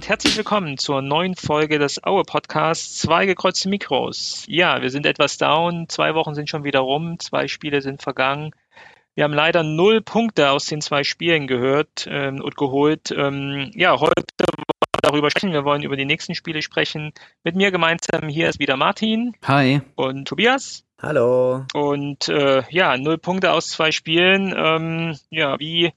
und herzlich willkommen zur neuen Folge des Aue Podcasts Zwei gekreuzte Mikros. Ja, wir sind etwas down, zwei Wochen sind schon wieder rum, zwei Spiele sind vergangen. Wir haben leider null Punkte aus den zwei Spielen gehört ähm, und geholt. Ähm, ja, heute wollen wir darüber sprechen. Wir wollen über die nächsten Spiele sprechen. Mit mir gemeinsam hier ist wieder Martin. Hi. Und Tobias. Hallo. Und äh, ja, null Punkte aus zwei Spielen. Ähm, ja, wie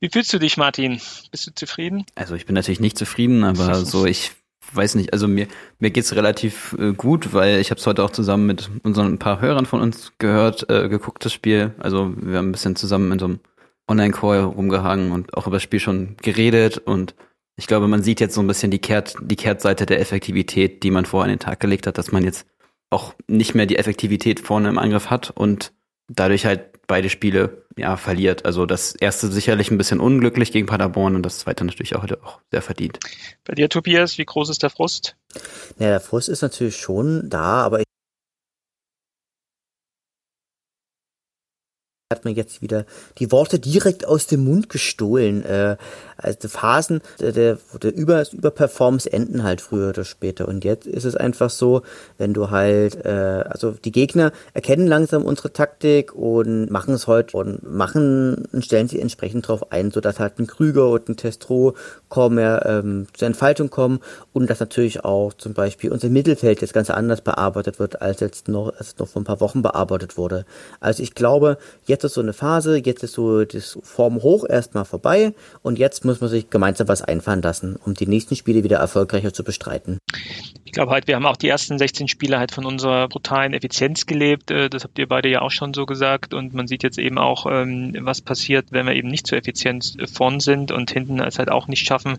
wie fühlst du dich, Martin? Bist du zufrieden? Also ich bin natürlich nicht zufrieden, aber so ich weiß nicht, also mir mir geht's relativ äh, gut, weil ich habe es heute auch zusammen mit unseren ein paar Hörern von uns gehört, äh, geguckt das Spiel. Also wir haben ein bisschen zusammen in so einem Online-Call rumgehangen und auch über das Spiel schon geredet und ich glaube, man sieht jetzt so ein bisschen die Kehrt die Kehrtseite der Effektivität, die man vorher an den Tag gelegt hat, dass man jetzt auch nicht mehr die Effektivität vorne im Angriff hat und dadurch halt beide Spiele ja verliert. Also das erste sicherlich ein bisschen unglücklich gegen Paderborn und das zweite natürlich auch heute auch sehr verdient. Bei dir, Tobias, wie groß ist der Frust? Ja, der Frust ist natürlich schon da, aber hat mir jetzt wieder die Worte direkt aus dem Mund gestohlen. Äh, also Phasen der, der, der Über, Überperformance enden halt früher oder später. Und jetzt ist es einfach so, wenn du halt, äh, also die Gegner erkennen langsam unsere Taktik und machen es heute und machen und stellen sich entsprechend drauf ein, sodass halt ein Krüger und ein Testro kaum mehr ähm, zur Entfaltung kommen und dass natürlich auch zum Beispiel unser Mittelfeld jetzt ganz anders bearbeitet wird, als jetzt noch, als noch vor ein paar Wochen bearbeitet wurde. Also ich glaube, jetzt ist so eine Phase, jetzt ist so das Form hoch erstmal vorbei und jetzt muss man sich gemeinsam was einfallen lassen, um die nächsten Spiele wieder erfolgreicher zu bestreiten. Ich glaube halt, wir haben auch die ersten 16 Spiele halt von unserer brutalen Effizienz gelebt. Äh, das habt ihr beide ja auch schon so gesagt. Und man sieht jetzt eben auch, ähm, was passiert, wenn wir eben nicht so effizient vorn sind und hinten es halt auch nicht schaffen,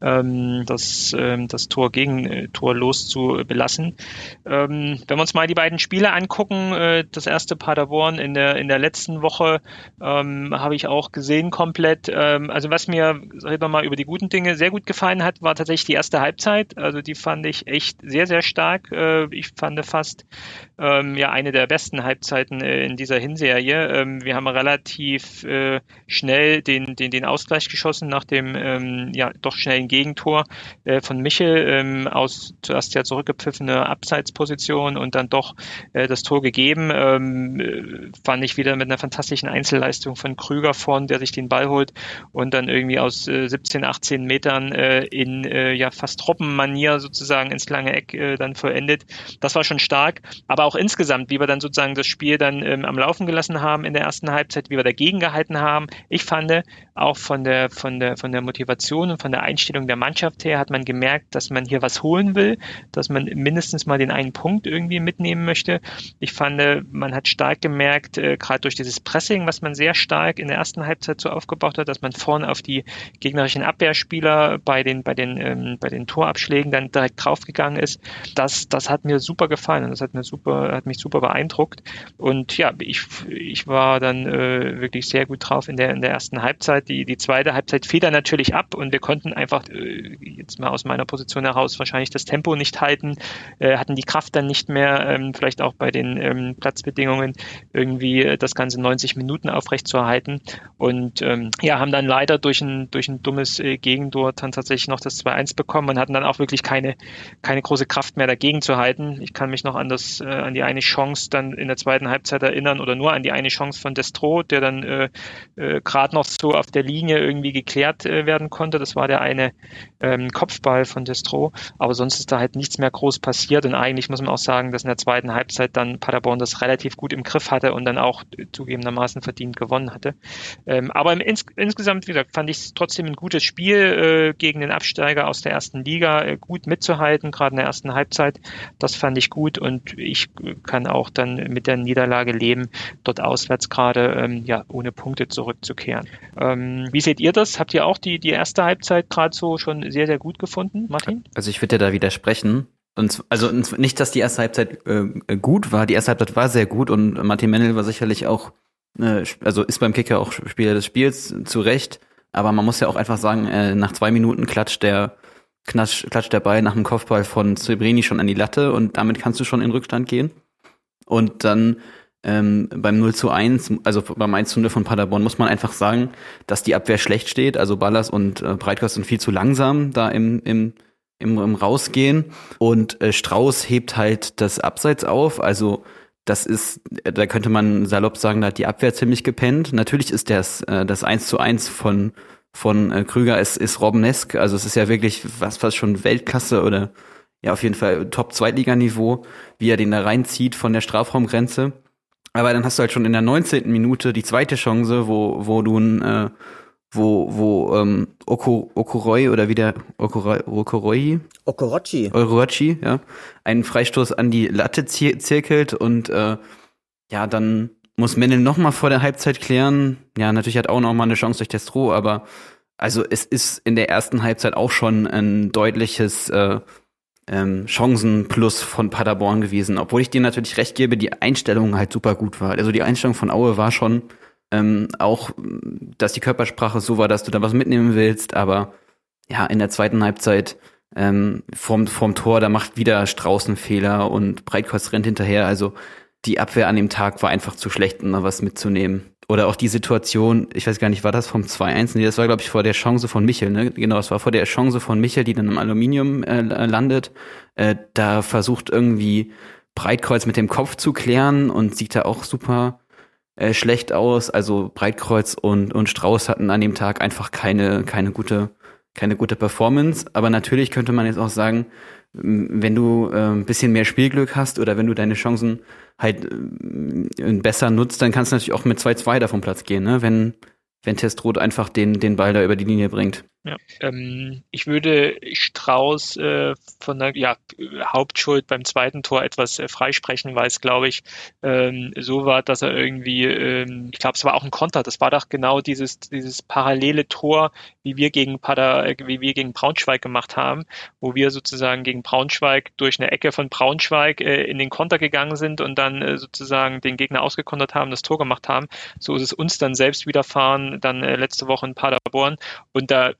ähm, das, ähm, das Tor gegen äh, Tor loszubelassen. Wenn wir uns mal die beiden Spiele angucken, äh, das erste Paderborn in der, in der letzten Woche habe ich auch gesehen komplett. Also was mir reden wir mal über die guten Dinge, sehr gut gefallen hat, war tatsächlich die erste Halbzeit. Also die fand ich echt sehr, sehr stark. Äh, ich fand fast ähm, ja eine der besten Halbzeiten äh, in dieser Hinserie. Ähm, wir haben relativ äh, schnell den, den, den Ausgleich geschossen nach dem ähm, ja doch schnellen Gegentor äh, von Michel ähm, aus zuerst ja zurückgepfiffene Abseitsposition und dann doch äh, das Tor gegeben. Ähm, äh, fand ich wieder mit einer fantastischen Einzelleistung von Krüger vorn, der sich den Ball holt und dann irgendwie aus äh, 17, 18 Metern äh, in äh, ja fast Troppenmanier sozusagen ins lange Eck äh, dann vollendet. Das war schon stark, aber auch insgesamt, wie wir dann sozusagen das Spiel dann ähm, am Laufen gelassen haben in der ersten Halbzeit, wie wir dagegen gehalten haben. Ich fand auch von der von der von der Motivation und von der Einstellung der Mannschaft her hat man gemerkt, dass man hier was holen will, dass man mindestens mal den einen Punkt irgendwie mitnehmen möchte. Ich fand, man hat stark gemerkt, äh, gerade durch dieses Pressing, was man sehr stark in der ersten Halbzeit so aufgebaut hat, dass man vorne auf die gegnerischen Abwehrspieler bei den, bei den, ähm, bei den Torabschlägen dann direkt draufgegangen ist. Das, das hat mir super gefallen und das hat mir super, hat mich super beeindruckt. Und ja, ich, ich war dann äh, wirklich sehr gut drauf in der, in der ersten Halbzeit. Die, die zweite Halbzeit fiel dann natürlich ab und wir konnten einfach äh, jetzt mal aus meiner Position heraus wahrscheinlich das Tempo nicht halten, äh, hatten die Kraft dann nicht mehr, ähm, vielleicht auch bei den ähm, Platzbedingungen irgendwie äh, das ganze 90 Minuten aufrechtzuerhalten und ähm, ja, haben dann leider durch ein, durch ein dummes äh, Gegentor dann tatsächlich noch das 2-1 bekommen und hatten dann auch wirklich keine, keine große Kraft mehr dagegen zu halten. Ich kann mich noch an das, äh, an die eine Chance dann in der zweiten Halbzeit erinnern oder nur an die eine Chance von Destro, der dann äh, äh, gerade noch so auf der Linie irgendwie geklärt äh, werden konnte. Das war der eine ähm, Kopfball von Destro, aber sonst ist da halt nichts mehr groß passiert und eigentlich muss man auch sagen, dass in der zweiten Halbzeit dann Paderborn das relativ gut im Griff hatte und dann auch äh, zugegebenermaßen verdient gewonnen hatte. Ähm, aber im, ins, insgesamt, wie gesagt, fand ich es trotzdem ein gutes Spiel äh, gegen den Absteiger aus der ersten Liga, äh, gut mitzuhalten, gerade in der ersten Halbzeit. Das fand ich gut und ich kann auch dann mit der Niederlage leben, dort auswärts gerade ähm, ja ohne Punkte zurückzukehren. Ähm, wie seht ihr das? Habt ihr auch die, die erste Halbzeit gerade so schon sehr, sehr gut gefunden, Martin? Also ich würde dir da widersprechen. Und also nicht, dass die erste Halbzeit äh, gut war. Die erste Halbzeit war sehr gut und Martin Mennel war sicherlich auch, äh, also ist beim Kicker auch Spieler des Spiels zu Recht. Aber man muss ja auch einfach sagen, äh, nach zwei Minuten klatscht der klatsch, klatscht der Ball nach dem Kopfball von Zebrini schon an die Latte und damit kannst du schon in Rückstand gehen. Und dann ähm, beim 0 zu 1, also beim 1 zu 0 von Paderborn, muss man einfach sagen, dass die Abwehr schlecht steht. Also Ballas und äh, Breitkost sind viel zu langsam da im, im, im, im Rausgehen. Und äh, Strauß hebt halt das Abseits auf. Also das ist, da könnte man salopp sagen, da hat die Abwehr ziemlich gepennt. Natürlich ist das, äh, das 1 zu 1 von, von äh, Krüger ist, ist Robbenesk. Also es ist ja wirklich was, was schon Weltklasse oder ja auf jeden Fall Top-Zweitliganiveau, wie er den da reinzieht von der Strafraumgrenze. Aber dann hast du halt schon in der 19. Minute die zweite Chance, wo, wo du ein, äh, wo, wo ähm, Oko, Okoroi oder wie der Okoroi, Okoroi? Okorochi. Okorochi, ja. Einen Freistoß an die Latte zirkelt und äh, ja, dann muss Mendel noch mal vor der Halbzeit klären. Ja, natürlich hat auch noch mal eine Chance durch Destro, aber also es ist in der ersten Halbzeit auch schon ein deutliches äh, ähm, Chancenplus von Paderborn gewesen, obwohl ich dir natürlich recht gebe, die Einstellung halt super gut war. Also die Einstellung von Aue war schon ähm, auch, dass die Körpersprache so war, dass du da was mitnehmen willst, aber ja, in der zweiten Halbzeit ähm, vorm, vorm Tor, da macht wieder Straußen Fehler und Breitkreuz rennt hinterher. Also die Abwehr an dem Tag war einfach zu schlecht, um da was mitzunehmen. Oder auch die Situation, ich weiß gar nicht, war das vom 2-1? Nee, das war, glaube ich, vor der Chance von Michel, ne? Genau, das war vor der Chance von Michel, die dann im Aluminium äh, landet. Äh, da versucht irgendwie Breitkreuz mit dem Kopf zu klären und sieht da auch super äh, schlecht aus. Also Breitkreuz und, und Strauß hatten an dem Tag einfach keine, keine gute, keine gute Performance. Aber natürlich könnte man jetzt auch sagen, wenn du äh, ein bisschen mehr Spielglück hast oder wenn du deine Chancen halt äh, besser nutzt, dann kannst du natürlich auch mit 2-2 davon Platz gehen, ne? wenn, wenn Testrot einfach den, den Ball da über die Linie bringt. Ja. Ähm, ich würde Strauß äh, von der ja, Hauptschuld beim zweiten Tor etwas äh, freisprechen, weil es, glaube ich, ähm, so war, dass er irgendwie, ähm, ich glaube, es war auch ein Konter. Das war doch genau dieses, dieses parallele Tor, wie wir gegen Pader, äh, wie wir gegen Braunschweig gemacht haben, wo wir sozusagen gegen Braunschweig durch eine Ecke von Braunschweig äh, in den Konter gegangen sind und dann äh, sozusagen den Gegner ausgekontert haben, das Tor gemacht haben. So ist es uns dann selbst widerfahren, dann äh, letzte Woche in Paderborn. Und da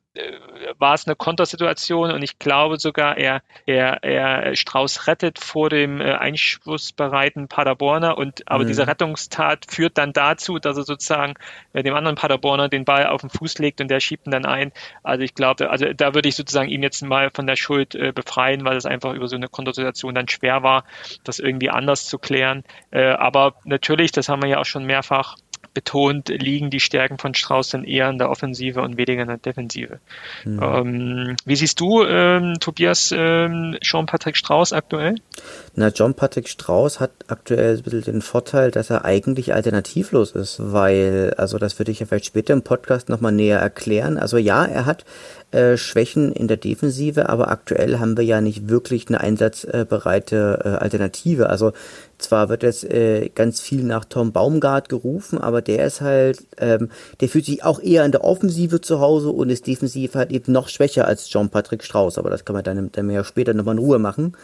war es eine Kontersituation und ich glaube sogar, er, er, er Strauß rettet vor dem äh, einschussbereiten Paderborner und aber mhm. diese Rettungstat führt dann dazu, dass er sozusagen äh, dem anderen Paderborner den Ball auf den Fuß legt und der schiebt ihn dann ein. Also ich glaube, also da würde ich sozusagen ihn jetzt mal von der Schuld äh, befreien, weil es einfach über so eine Kontersituation dann schwer war, das irgendwie anders zu klären. Äh, aber natürlich, das haben wir ja auch schon mehrfach betont, liegen die Stärken von Strauß dann eher in der Offensive und weniger in der Defensive. Mhm. Ähm, wie siehst du, ähm, Tobias, ähm, Jean-Patrick Strauß aktuell? Na, John-Patrick Strauß hat aktuell ein bisschen den Vorteil, dass er eigentlich alternativlos ist, weil, also das würde ich ja vielleicht später im Podcast nochmal näher erklären. Also ja, er hat äh, Schwächen in der Defensive, aber aktuell haben wir ja nicht wirklich eine einsatzbereite äh, Alternative. Also zwar wird jetzt äh, ganz viel nach Tom Baumgart gerufen, aber der ist halt, ähm, der fühlt sich auch eher in der Offensive zu Hause und ist defensiv halt eben noch schwächer als John Patrick Strauß. Aber das kann man dann, dann ja später nochmal in Ruhe machen.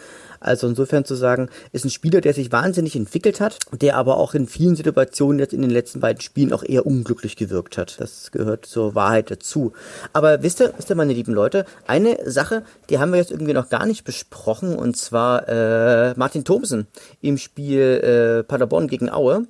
Also insofern zu sagen, ist ein Spieler, der sich wahnsinnig entwickelt hat, der aber auch in vielen Situationen jetzt in den letzten beiden Spielen auch eher unglücklich gewirkt hat. Das gehört zur Wahrheit dazu. Aber wisst ihr, wisst ihr, meine lieben Leute, eine Sache, die haben wir jetzt irgendwie noch gar nicht besprochen, und zwar äh, Martin Thomsen im Spiel äh, Paderborn gegen Aue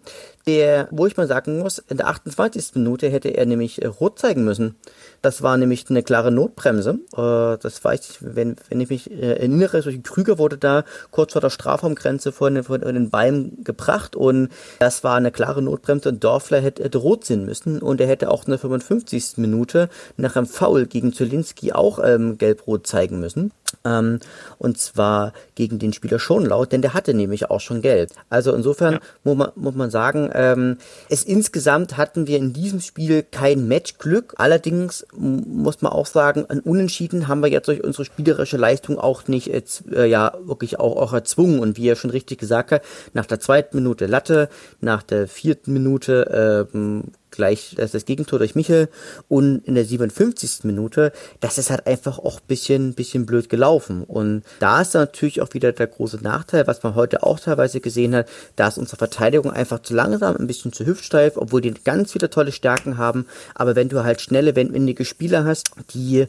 der, wo ich mal sagen muss, in der 28. Minute hätte er nämlich äh, rot zeigen müssen. Das war nämlich eine klare Notbremse. Äh, das weiß ich, wenn, wenn ich mich äh, erinnere, solche Krüger wurde da kurz vor der Strafraumgrenze vor den, vor den Beinen gebracht und das war eine klare Notbremse und Dorfler hätte, hätte rot sehen müssen und er hätte auch in der 55. Minute nach einem Foul gegen Zulinski auch ähm, gelb-rot zeigen müssen. Ähm, und zwar gegen den Spieler schon laut, denn der hatte nämlich auch schon Geld. Also insofern ja. muss, man, muss man sagen, ähm, es insgesamt hatten wir in diesem Spiel kein Matchglück. Allerdings muss man auch sagen, ein Unentschieden haben wir jetzt durch unsere spielerische Leistung auch nicht äh, ja wirklich auch, auch erzwungen. Und wie er schon richtig gesagt hat, nach der zweiten Minute Latte, nach der vierten Minute äh, gleich das, das Gegentor durch Michel und in der 57. Minute, das ist halt einfach auch bisschen, bisschen blöd gelaufen. Und da ist natürlich auch wieder der große Nachteil, was man heute auch teilweise gesehen hat, da unsere Verteidigung einfach zu langsam, ein bisschen zu hüftsteif, obwohl die ganz viele tolle Stärken haben. Aber wenn du halt schnelle, wendige Spieler hast, die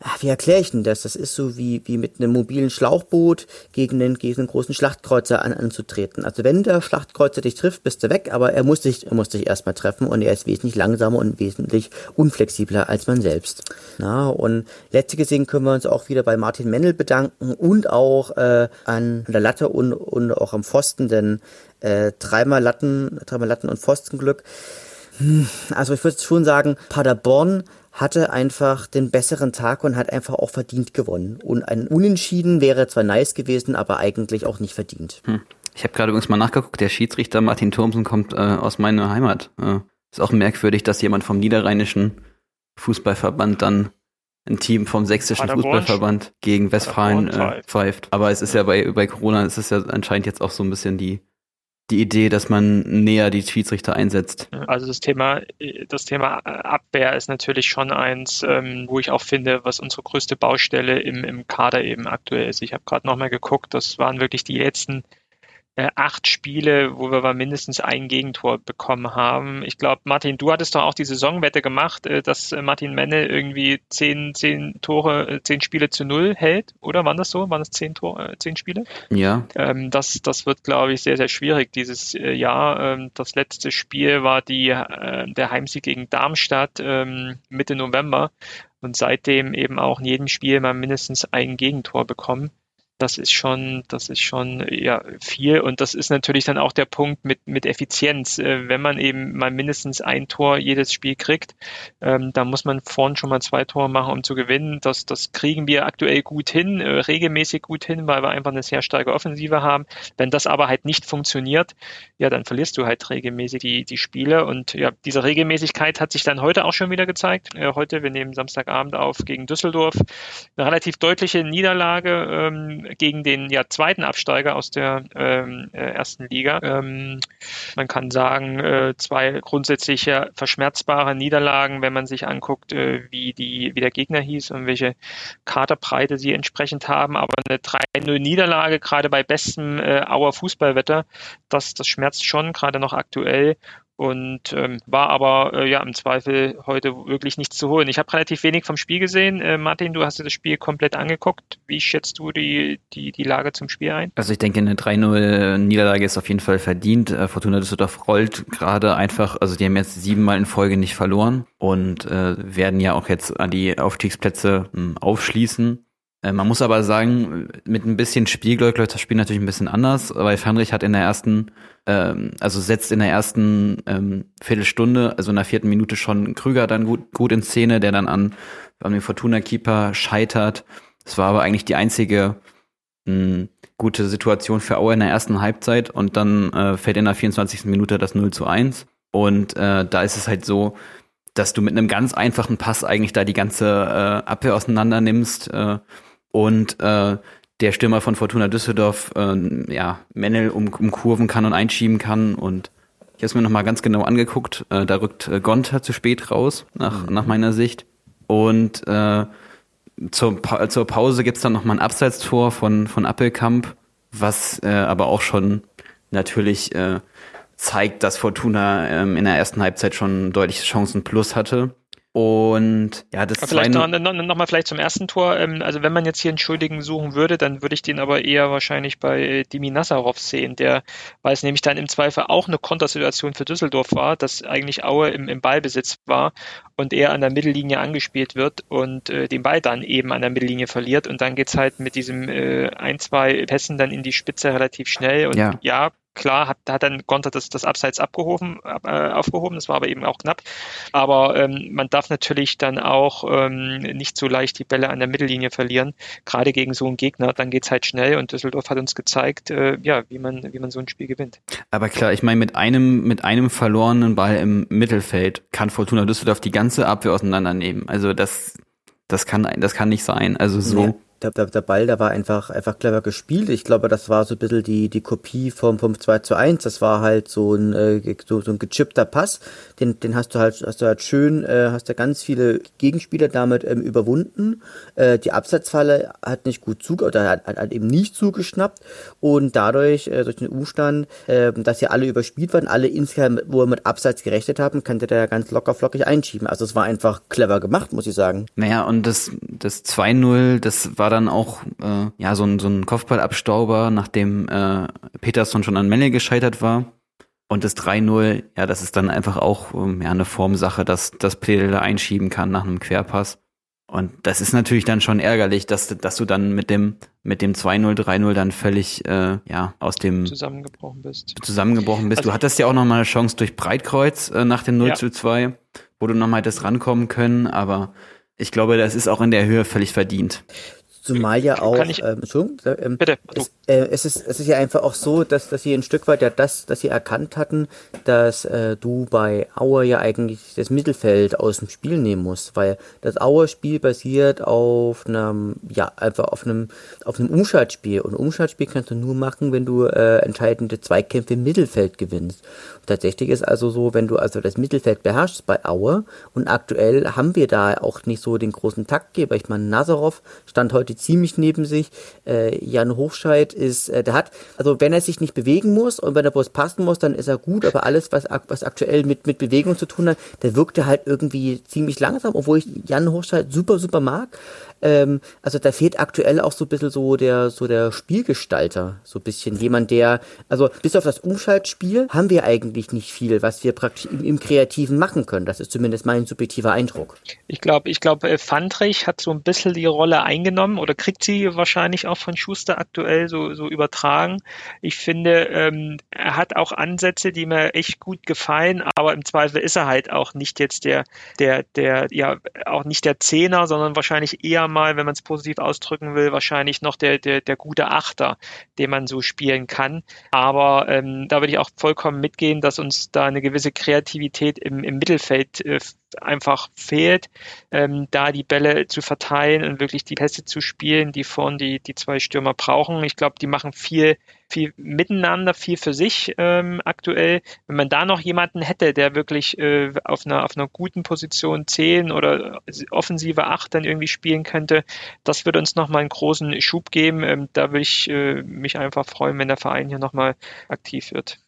ach, wie erkläre ich denn das? Das ist so wie, wie mit einem mobilen Schlauchboot gegen einen, gegen einen großen Schlachtkreuzer an, anzutreten. Also wenn der Schlachtkreuzer dich trifft, bist du weg, aber er muss dich, er muss dich erstmal treffen und er ist wesentlich langsamer und wesentlich unflexibler als man selbst. Na, und letzte gesehen können wir uns auch wieder bei Martin Mennel bedanken und auch äh, an der Latte und, und auch am Pfosten, denn äh, dreimal Latten, dreimal Latten und Pfostenglück. Also ich würde schon sagen, Paderborn hatte einfach den besseren Tag und hat einfach auch verdient gewonnen. Und ein Unentschieden wäre zwar nice gewesen, aber eigentlich auch nicht verdient. Hm. Ich habe gerade übrigens mal nachgeguckt, der Schiedsrichter Martin Thomsen kommt äh, aus meiner Heimat. Äh, ist auch merkwürdig, dass jemand vom niederrheinischen Fußballverband dann ein Team vom sächsischen Fußballverband gegen Westfalen äh, pfeift. Aber es ist ja bei, bei Corona, es ist ja anscheinend jetzt auch so ein bisschen die die Idee, dass man näher die Schiedsrichter einsetzt. Also das Thema, das Thema Abwehr ist natürlich schon eins, ähm, wo ich auch finde, was unsere größte Baustelle im, im Kader eben aktuell ist. Ich habe gerade nochmal geguckt, das waren wirklich die letzten äh, acht Spiele, wo wir aber mindestens ein Gegentor bekommen haben. Ich glaube, Martin, du hattest doch auch die Saisonwette gemacht, äh, dass äh, Martin Menne irgendwie zehn, zehn Tore, äh, zehn Spiele zu null hält, oder? Waren das so? Waren das zehn Tore, äh, zehn Spiele? Ja. Ähm, das, das wird, glaube ich, sehr, sehr schwierig dieses äh, Jahr. Ähm, das letzte Spiel war die, der Heimsieg gegen Darmstadt ähm, Mitte November und seitdem eben auch in jedem Spiel mal mindestens ein Gegentor bekommen das ist schon, das ist schon ja viel und das ist natürlich dann auch der Punkt mit mit Effizienz. Äh, wenn man eben mal mindestens ein Tor jedes Spiel kriegt, ähm, da muss man vorn schon mal zwei Tore machen, um zu gewinnen. Das das kriegen wir aktuell gut hin, äh, regelmäßig gut hin, weil wir einfach eine sehr starke Offensive haben. Wenn das aber halt nicht funktioniert, ja, dann verlierst du halt regelmäßig die die Spiele und ja, diese Regelmäßigkeit hat sich dann heute auch schon wieder gezeigt. Äh, heute, wir nehmen Samstagabend auf gegen Düsseldorf, eine relativ deutliche Niederlage. Ähm, gegen den ja, zweiten Absteiger aus der ähm, äh, ersten Liga. Ähm, man kann sagen, äh, zwei grundsätzliche verschmerzbare Niederlagen, wenn man sich anguckt, äh, wie, die, wie der Gegner hieß und welche Katerbreite sie entsprechend haben. Aber eine 3-0-Niederlage, gerade bei bestem äh, Auer Fußballwetter, das, das schmerzt schon, gerade noch aktuell und ähm, war aber äh, ja im Zweifel heute wirklich nichts zu holen. Ich habe relativ wenig vom Spiel gesehen. Äh, Martin, du hast dir das Spiel komplett angeguckt. Wie schätzt du die, die, die Lage zum Spiel ein? Also ich denke, eine 3-0-Niederlage ist auf jeden Fall verdient. Äh, Fortuna Düsseldorf rollt gerade einfach, also die haben jetzt siebenmal in Folge nicht verloren und äh, werden ja auch jetzt an die Aufstiegsplätze mh, hm, aufschließen. Äh, man muss aber sagen, mit ein bisschen Spielglück läuft das Spiel natürlich ein bisschen anders, weil Fandrich hat in der ersten, ähm, also setzt in der ersten ähm, Viertelstunde, also in der vierten Minute schon Krüger dann gut, gut in Szene, der dann an, an den Fortuna-Keeper scheitert. Das war aber eigentlich die einzige mh, hm, gute Situation für Auer in der ersten Halbzeit und dann äh, fällt in der 24. Minute das 0 zu 1. Und äh, da ist es halt so, dass du mit einem ganz einfachen Pass eigentlich da die ganze äh, Abwehr auseinander nimmst. Äh, und äh, der Stürmer von Fortuna Düsseldorf äh, ja, Männel um, umkurven kann und einschieben kann und ich habe es mir nochmal ganz genau angeguckt. Äh, da rückt äh, Gonter zu spät raus, nach, mhm. nach meiner Sicht. Und äh, zur, pa zur Pause gibt's dann nochmal ein Abseitstor von, von Appelkamp, was äh, aber auch schon natürlich äh, zeigt, dass Fortuna ähm, in der ersten Halbzeit schon deutliche Chancen plus hatte. Und ja, das vielleicht noch, noch, noch mal vielleicht zum ersten Tor. Ähm, also wenn man jetzt hier einen Schuldigen suchen würde, dann würde ich den aber eher wahrscheinlich bei Dimi Nazarov sehen, der, weil es nämlich dann im Zweifel auch eine Kontersituation für Düsseldorf war, dass eigentlich Aue im, im Ballbesitz war und er an der Mittellinie angespielt wird und äh, den Ball dann eben an der Mittellinie verliert und dann geht's halt mit diesem äh, ein, zwei Pässen dann in die Spitze relativ schnell und ja, ja Klar hat, hat dann Gonter das, das Abseits abgehoben, äh, aufgehoben, das war aber eben auch knapp. Aber ähm, man darf natürlich dann auch ähm, nicht so leicht die Bälle an der Mittellinie verlieren, gerade gegen so einen Gegner. Dann geht's halt schnell und Düsseldorf hat uns gezeigt, äh, ja, wie man, wie man so ein Spiel gewinnt. Aber klar, ich meine, mit einem, mit einem verlorenen Ball im Mittelfeld kann Fortuna Düsseldorf die ganze Abwehr auseinandernehmen. Also das, das kann, das kann nicht sein. Also so. Ja der, der, der Ball, der war einfach, einfach clever gespielt. Ich glaube, das war so ein bisschen die, die Kopie vom, vom 2 zu 1. Das war halt so ein, äh, so, so ein gechippter Pass. Den, den hast du halt, hast du halt schön, äh, hast du ganz viele Gegenspieler damit ähm, überwunden. Äh, die Absatzfalle hat nicht gut zu, oder hat, hat, hat eben nicht zugeschnappt. Und dadurch, äh, durch den Umstand, äh, dass sie alle überspielt waren, alle insgesamt, wo wir mit Absatz gerechnet haben, konnte der ganz locker flockig einschieben. Also es war einfach clever gemacht, muss ich sagen. Naja, und das, das 2-0, das war dann auch äh, ja so ein, so ein Kopfballabstauber, nachdem äh, Peterson schon an Melle gescheitert war. Und das 3-0, ja, das ist dann einfach auch ähm, ja, eine Formsache, dass das Pledel da einschieben kann nach einem Querpass. Und das ist natürlich dann schon ärgerlich, dass, dass du dann mit dem, mit dem 2-0, 3-0 dann völlig äh, ja, aus dem zusammengebrochen bist. Zusammengebrochen bist. Also, du hattest ja auch nochmal eine Chance durch Breitkreuz äh, nach dem 0 ja. zu 2, wo du nochmal hättest rankommen können, aber ich glaube, das ist auch in der Höhe völlig verdient. Zumal ja auch, ich, ähm, Entschuldigung, ähm, bitte, es, äh, es, ist, es ist ja einfach auch so, dass, dass sie ein Stück weit ja das, dass sie erkannt hatten, dass äh, du bei Auer ja eigentlich das Mittelfeld aus dem Spiel nehmen musst, weil das Auer-Spiel basiert auf einem, ja, einfach auf einem, auf einem Umschaltspiel und Umschaltspiel kannst du nur machen, wenn du äh, entscheidende Zweikämpfe im Mittelfeld gewinnst. Und tatsächlich ist also so, wenn du also das Mittelfeld beherrschst bei Auer und aktuell haben wir da auch nicht so den großen Taktgeber. Ich meine, Nazarov stand heute ziemlich neben sich. Äh, Jan Hochscheid ist, äh, der hat, also wenn er sich nicht bewegen muss und wenn er bloß passen muss, dann ist er gut, aber alles, was, was aktuell mit, mit Bewegung zu tun hat, der wirkte halt irgendwie ziemlich langsam, obwohl ich Jan Hochscheid super, super mag. Ähm, also da fehlt aktuell auch so ein bisschen so der, so der Spielgestalter, so ein bisschen jemand, der, also bis auf das Umschaltspiel haben wir eigentlich nicht viel, was wir praktisch im, im Kreativen machen können. Das ist zumindest mein subjektiver Eindruck. Ich glaube, ich glaube, äh, Fandrich hat so ein bisschen die Rolle eingenommen oder kriegt sie wahrscheinlich auch von Schuster aktuell so, so übertragen. Ich finde, ähm, er hat auch Ansätze, die mir echt gut gefallen, aber im Zweifel ist er halt auch nicht jetzt der, der, der, ja, auch nicht der Zehner, sondern wahrscheinlich eher mal, wenn man es positiv ausdrücken will, wahrscheinlich noch der, der, der gute Achter, den man so spielen kann. Aber ähm, da würde ich auch vollkommen mitgehen, dass uns da eine gewisse Kreativität im, im Mittelfeld äh, einfach fehlt, ähm, da die Bälle zu verteilen und wirklich die Pässe zu spielen, die vorn die, die zwei Stürmer brauchen. Ich glaube, die machen viel, viel miteinander, viel für sich ähm, aktuell. Wenn man da noch jemanden hätte, der wirklich äh, auf, einer, auf einer guten Position 10 oder offensive 8 dann irgendwie spielen könnte, das würde uns nochmal einen großen Schub geben. Ähm, da würde ich äh, mich einfach freuen, wenn der Verein hier nochmal aktiv wird.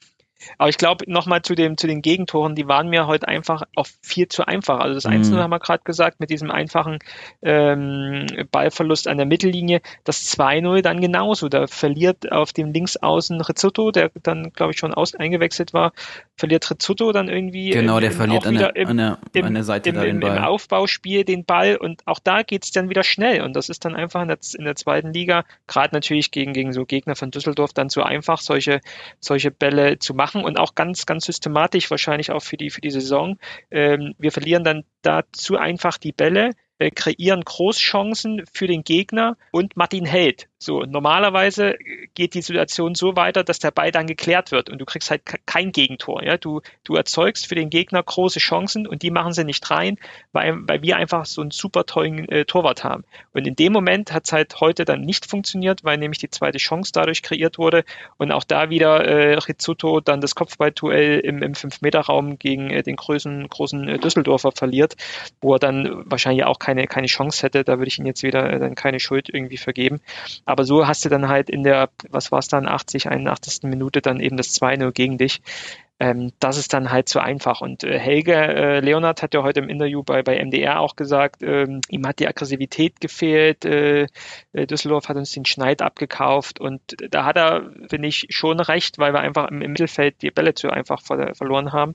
Aber ich glaube, nochmal zu, dem, zu den Gegentoren, die waren mir heute einfach auch viel zu einfach. Also das mhm. Einzelne haben wir gerade gesagt, mit diesem einfachen ähm, Ballverlust an der Mittellinie. Das 2-0 dann genauso. Da verliert auf dem Linksaußen Rizzotto, der dann, glaube ich, schon aus eingewechselt war, verliert Rizzotto dann irgendwie. Genau, der verliert an der, im, an, der, im, an der Seite im, da den Ball. Im Aufbauspiel den Ball und auch da geht's dann wieder schnell. Und das ist dann einfach in der, in der zweiten Liga, gerade natürlich gegen, gegen so Gegner von Düsseldorf, dann zu einfach, solche, solche Bälle zu machen und auch ganz, ganz systematisch wahrscheinlich auch für die, für die Saison. Ähm, wir verlieren dann da zu einfach die Bälle äh, kreieren Großchancen für den Gegner und Martin hält. So, normalerweise geht die Situation so weiter, dass der Ball dann geklärt wird und du kriegst halt kein Gegentor. Ja? Du, du erzeugst für den Gegner große Chancen und die machen sie nicht rein, weil, weil wir einfach so einen super tollen äh, Torwart haben. Und in dem Moment hat es halt heute dann nicht funktioniert, weil nämlich die zweite Chance dadurch kreiert wurde und auch da wieder äh, Rizzuto dann das Kopfballduell im, im 5-Meter-Raum gegen äh, den großen, großen äh, Düsseldorfer verliert, wo er dann wahrscheinlich auch keine, keine Chance hätte. Da würde ich ihn jetzt wieder äh, dann keine Schuld irgendwie vergeben. Aber so hast du dann halt in der, was war es dann, 80, 81. Minute dann eben das 2-0 gegen dich. Ähm, das ist dann halt zu einfach. Und äh, Helge äh, Leonard hat ja heute im Interview bei, bei MDR auch gesagt, ähm, ihm hat die Aggressivität gefehlt. Äh, äh, Düsseldorf hat uns den Schneid abgekauft und da hat er, finde ich, schon recht, weil wir einfach im, im Mittelfeld die Bälle zu einfach ver verloren haben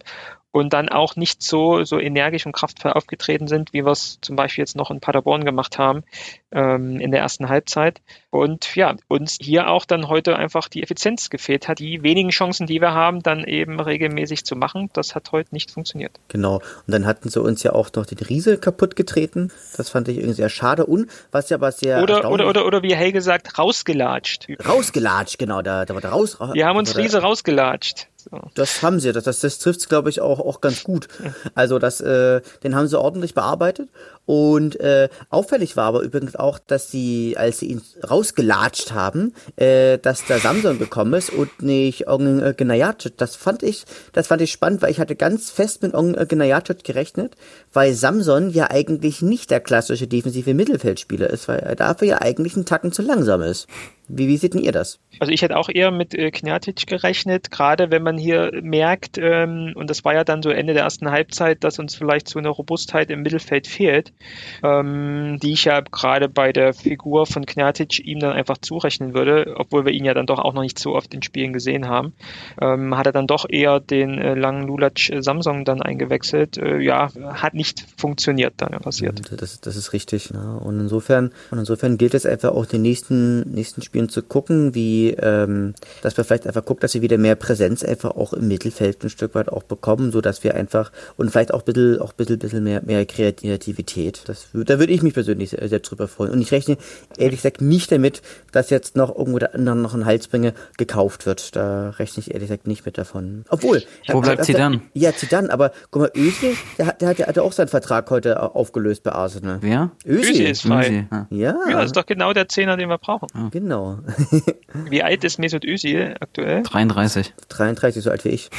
und dann auch nicht so, so energisch und kraftvoll aufgetreten sind, wie wir es zum Beispiel jetzt noch in Paderborn gemacht haben ähm, in der ersten Halbzeit. Und ja, uns hier auch dann heute einfach die Effizienz gefehlt hat, die wenigen Chancen, die wir haben, dann eben regelmäßig zu machen. Das hat heute nicht funktioniert. Genau. Und dann hatten sie uns ja auch noch den Riese kaputt getreten. Das fand ich irgendwie sehr schade. Und was ja aber sehr. Oder, oder, oder, oder wie Helge sagt, rausgelatscht. Rausgelatscht, genau. Da, da war der raus. Wir haben uns Riese rausgelatscht. So. Das haben sie, das, das, das trifft glaube ich, auch, auch ganz gut. Also das, äh, den haben sie ordentlich bearbeitet. Und äh, auffällig war aber übrigens auch, dass sie, als sie ihn rausgelatscht haben, äh, dass da Samson gekommen ist und nicht Ong äh, Gnayacit. Das fand ich, das fand ich spannend, weil ich hatte ganz fest mit Ong äh, Gnayacit gerechnet, weil Samson ja eigentlich nicht der klassische defensive Mittelfeldspieler ist, weil er dafür ja eigentlich einen Tacken zu langsam ist. Wie, wie seht denn ihr das? Also ich hätte auch eher mit äh, gerechnet, gerade wenn man hier merkt, ähm, und das war ja dann so Ende der ersten Halbzeit, dass uns vielleicht so eine Robustheit im Mittelfeld fehlt, ähm, die ich ja gerade bei der Figur von Kniatic ihm dann einfach zurechnen würde, obwohl wir ihn ja dann doch auch noch nicht so oft in Spielen gesehen haben, ähm, hat er dann doch eher den äh, langen Lulac äh, Samsung dann eingewechselt. Äh, ja, hat nicht funktioniert dann passiert. Das, das ist richtig. Ne? Und insofern, und insofern gilt es einfach auch den nächsten, nächsten Spiel Spielen zu gucken, wie ähm, dass wir vielleicht einfach gucken, dass wir wieder mehr Präsenz einfach auch im Mittelfeld ein Stück weit auch bekommen, so dass wir einfach und vielleicht auch ein bisschen, auch ein bisschen, bisschen mehr, mehr Kreativität. Das, da würde ich mich persönlich sehr, sehr drüber freuen. Und ich rechne ehrlich gesagt nicht damit, dass jetzt noch irgendwo der anderen noch ein Halsbringer gekauft wird. Da rechne ich ehrlich gesagt nicht mit davon. Obwohl. Wo bleibt Zidane? Ja, Zidane, aber guck mal, Özil, der hat, der hat, der hat ja auch seinen Vertrag heute aufgelöst bei Arsenal. Wer? Özil, Özil ist frei. Özil. Ja. Ja, das ist doch genau der Zehner, den wir brauchen. Genau. wie alt ist Mesut Özil aktuell? 33. 33, so alt wie ich.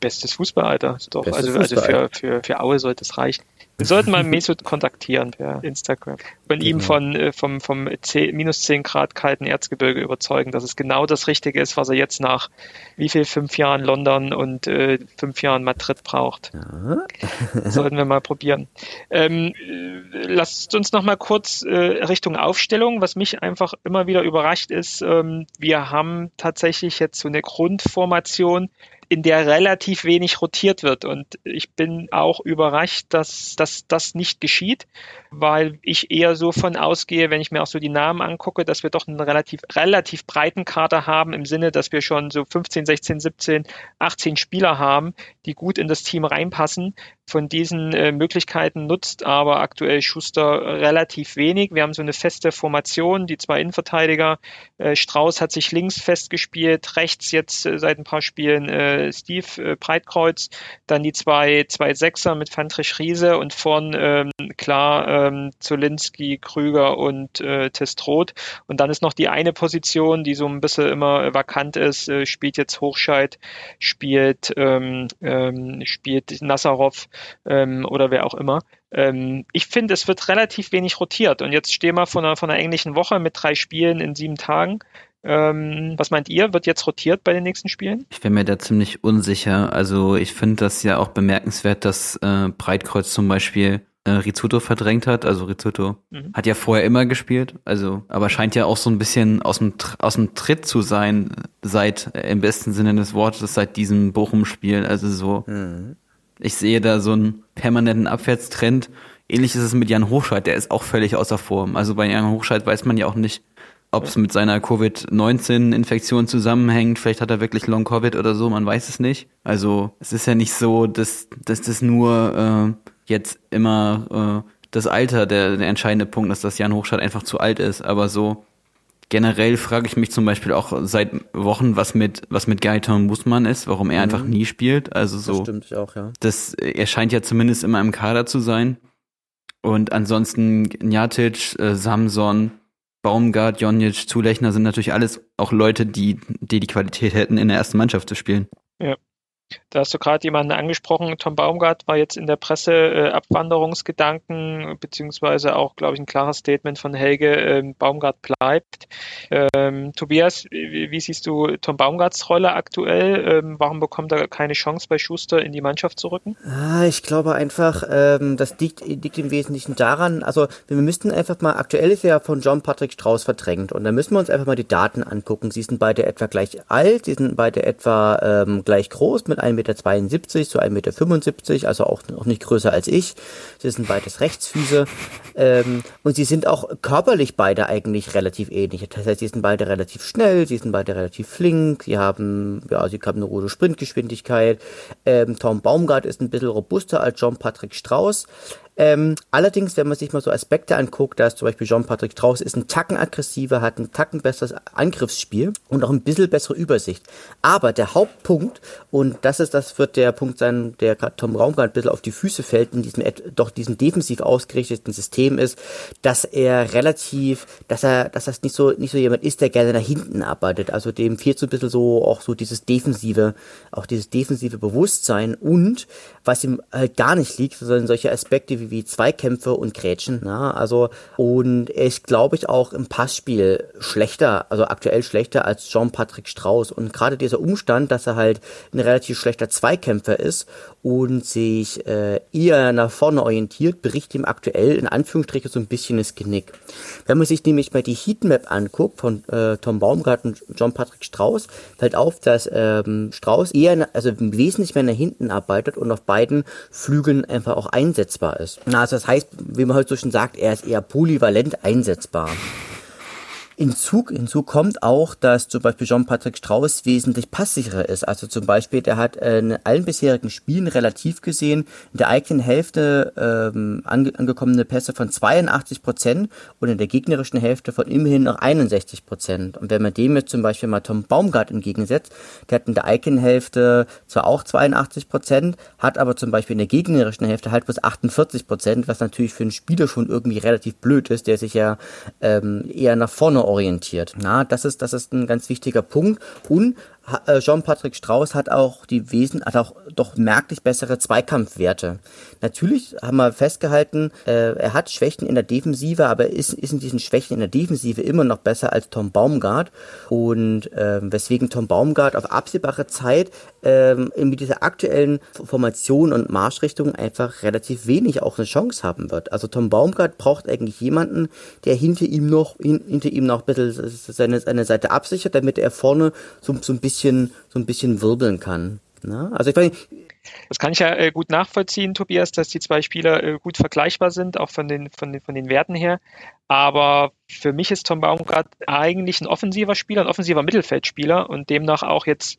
Bestes Fußballalter. Doch, Bestes also, also für, für, für Aue sollte es reichen. Wir sollten mal Mesut kontaktieren per Instagram und genau. ihm von, äh, vom, vom 10, minus 10 Grad kalten Erzgebirge überzeugen, dass es genau das Richtige ist, was er jetzt nach wie viel fünf Jahren London und äh, fünf Jahren Madrid braucht. Ja. sollten wir mal probieren. Ähm, äh, lasst uns noch mal kurz äh, Richtung Aufstellung. Was mich einfach immer wieder überrascht ist, ähm, wir haben tatsächlich jetzt so eine Grundformation, in der relativ wenig rotiert wird. Und ich bin auch überrascht, dass, dass das nicht geschieht, weil ich eher so von ausgehe, wenn ich mir auch so die Namen angucke, dass wir doch einen relativ, relativ breiten Kader haben, im Sinne, dass wir schon so 15, 16, 17, 18 Spieler haben, die gut in das Team reinpassen. Von diesen äh, Möglichkeiten nutzt aber aktuell Schuster relativ wenig. Wir haben so eine feste Formation, die zwei Innenverteidiger. Äh, Strauß hat sich links festgespielt, rechts jetzt äh, seit ein paar Spielen äh, Steve äh, Breitkreuz, dann die zwei, zwei Sechser mit Fandrich Riese und vorn ähm, klar ähm, Zolinski, Krüger und äh, Testroth. Und dann ist noch die eine Position, die so ein bisschen immer vakant ist, äh, spielt jetzt Hochscheid, spielt, ähm, ähm, spielt Nassarov ähm, oder wer auch immer. Ähm, ich finde, es wird relativ wenig rotiert. Und jetzt stehen wir von einer, von einer englischen Woche mit drei Spielen in sieben Tagen. Ähm, was meint ihr? Wird jetzt rotiert bei den nächsten Spielen? Ich bin mir da ziemlich unsicher. Also ich finde das ja auch bemerkenswert, dass äh, Breitkreuz zum Beispiel äh, Rizzuto verdrängt hat. Also Rizzuto mhm. hat ja vorher immer gespielt, also aber scheint ja auch so ein bisschen aus dem aus dem Tritt zu sein seit äh, im besten Sinne des Wortes seit diesem Bochum-Spiel. Also so, mhm. Ich sehe da so einen permanenten Abwärtstrend. Ähnlich ist es mit Jan Hochscheid, der ist auch völlig außer Form. Also bei Jan Hochscheid weiß man ja auch nicht, ob es mit seiner Covid-19-Infektion zusammenhängt. Vielleicht hat er wirklich Long-Covid oder so, man weiß es nicht. Also es ist ja nicht so, dass, dass das nur äh, jetzt immer äh, das Alter der, der entscheidende Punkt ist, dass Jan Hochstadt einfach zu alt ist. Aber so generell frage ich mich zum Beispiel auch seit Wochen, was mit was mit Gaetan Bußmann ist, warum er mhm. einfach nie spielt. Also so. Das stimmt auch, ja. Das, er scheint ja zumindest immer im Kader zu sein. Und ansonsten Njatic, äh, Samson, Baumgart, Jonic, Zulechner sind natürlich alles auch Leute, die, die die Qualität hätten, in der ersten Mannschaft zu spielen. Ja. Da hast du gerade jemanden angesprochen, Tom Baumgart war jetzt in der Presse äh, Abwanderungsgedanken, beziehungsweise auch, glaube ich, ein klares Statement von Helge, äh, Baumgart bleibt. Ähm, Tobias, wie, wie, siehst du Tom Baumgarts Rolle aktuell? Ähm, warum bekommt er keine Chance bei Schuster in die Mannschaft zu rücken? Ah, ich glaube einfach, ähm, das liegt, liegt im Wesentlichen daran, also wir müssten einfach mal, aktuell ist er ja von John Patrick Strauß verdrängt und da müssen wir uns einfach mal die Daten angucken. Sie sind beide etwa gleich alt, sie sind beide etwa ähm, gleich groß mit mit 1,72 Meter zu 1,75 Meter, also auch noch nicht größer als ich. Sie sind beides Rechtsfüße. Ähm, und sie sind auch körperlich beide eigentlich relativ ähnlich. Das heißt, sie sind beide relativ schnell, sie sind beide relativ flink, sie haben, ja, sie haben eine gute Sprintgeschwindigkeit. Ähm, Tom Baumgart ist ein bisschen robuster als John Patrick Strauß. Ähm, allerdings, wenn man sich mal so Aspekte anguckt, da ist zum Beispiel Jean-Patrick Strauß ist ein Tacken aggressiver, hat ein Tacken besseres Angriffsspiel und auch ein bisschen bessere Übersicht. Aber der Hauptpunkt, und das ist, das wird der Punkt sein, der Tom Raum gerade ein bisschen auf die Füße fällt in diesem doch diesem defensiv ausgerichteten System ist, dass er relativ, dass er, dass das nicht so nicht so jemand ist, der gerne nach hinten arbeitet. Also dem fehlt so ein bisschen so auch so dieses defensive, auch dieses defensive Bewusstsein und was ihm halt gar nicht liegt, sondern solche Aspekte wie, wie Zweikämpfe und Grätschen. Na? Also und er ist, glaube ich, auch im Passspiel schlechter, also aktuell schlechter als Jean-Patrick Strauß. Und gerade dieser Umstand, dass er halt ein relativ schlechter Zweikämpfer ist und sich äh, eher nach vorne orientiert, bricht ihm aktuell in Anführungsstrichen so ein bisschen das Genick. Wenn man sich nämlich mal die Heatmap anguckt von äh, Tom Baumgart und Jean-Patrick Strauß, fällt auf, dass ähm, Strauß eher, also wesentlich mehr nach hinten arbeitet und auf beiden Flügeln einfach auch einsetzbar ist. Also das heißt, wie man heute so schon sagt, er ist eher polyvalent einsetzbar. Hinzu, hinzu kommt auch, dass zum Beispiel Jean-Patrick Strauß wesentlich passsicherer ist. Also zum Beispiel, der hat äh, in allen bisherigen Spielen relativ gesehen in der eigenen Hälfte ähm, ange angekommene Pässe von 82 Prozent und in der gegnerischen Hälfte von immerhin noch 61 Prozent. Und wenn man dem jetzt zum Beispiel mal Tom Baumgart entgegensetzt, der hat in der eigenen Hälfte zwar auch 82 Prozent, hat aber zum Beispiel in der gegnerischen Hälfte halt bloß 48 Prozent, was natürlich für einen Spieler schon irgendwie relativ blöd ist, der sich ja ähm, eher nach vorne orientiert. Na, das ist, das ist ein ganz wichtiger Punkt. Und Jean-Patrick Strauß hat auch die Wesen, hat auch doch merklich bessere Zweikampfwerte. Natürlich haben wir festgehalten, äh, er hat Schwächen in der Defensive, aber ist, ist in diesen Schwächen in der Defensive immer noch besser als Tom Baumgart. Und äh, weswegen Tom Baumgart auf absehbare Zeit äh, mit dieser aktuellen Formation und Marschrichtung einfach relativ wenig auch eine Chance haben wird. Also Tom Baumgart braucht eigentlich jemanden, der hinter ihm noch, hin, hinter ihm noch ein bisschen seine, seine Seite absichert, damit er vorne so, so ein bisschen bisschen, so ein bisschen wirbeln kann. Na? Also ich weiß das kann ich ja äh, gut nachvollziehen, Tobias, dass die zwei Spieler äh, gut vergleichbar sind, auch von den, von, den, von den Werten her. Aber für mich ist Tom Baumgart eigentlich ein offensiver Spieler, ein offensiver Mittelfeldspieler und demnach auch jetzt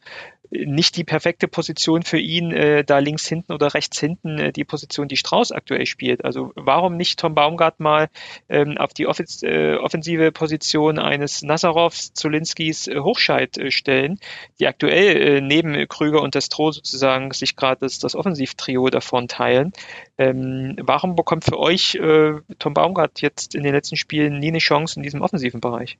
nicht die perfekte Position für ihn, äh, da links hinten oder rechts hinten äh, die Position, die Strauß aktuell spielt. Also warum nicht Tom Baumgart mal ähm, auf die Offens äh, offensive Position eines Nasarovs, Zulinskis, äh, Hochscheid äh, stellen, die aktuell äh, neben Krüger und Destro sozusagen sich gerade das, das Offensivtrio davon teilen. Ähm, warum bekommt für euch äh, Tom Baumgart jetzt in den letzten Spielen nie eine Chance in diesem offensiven Bereich?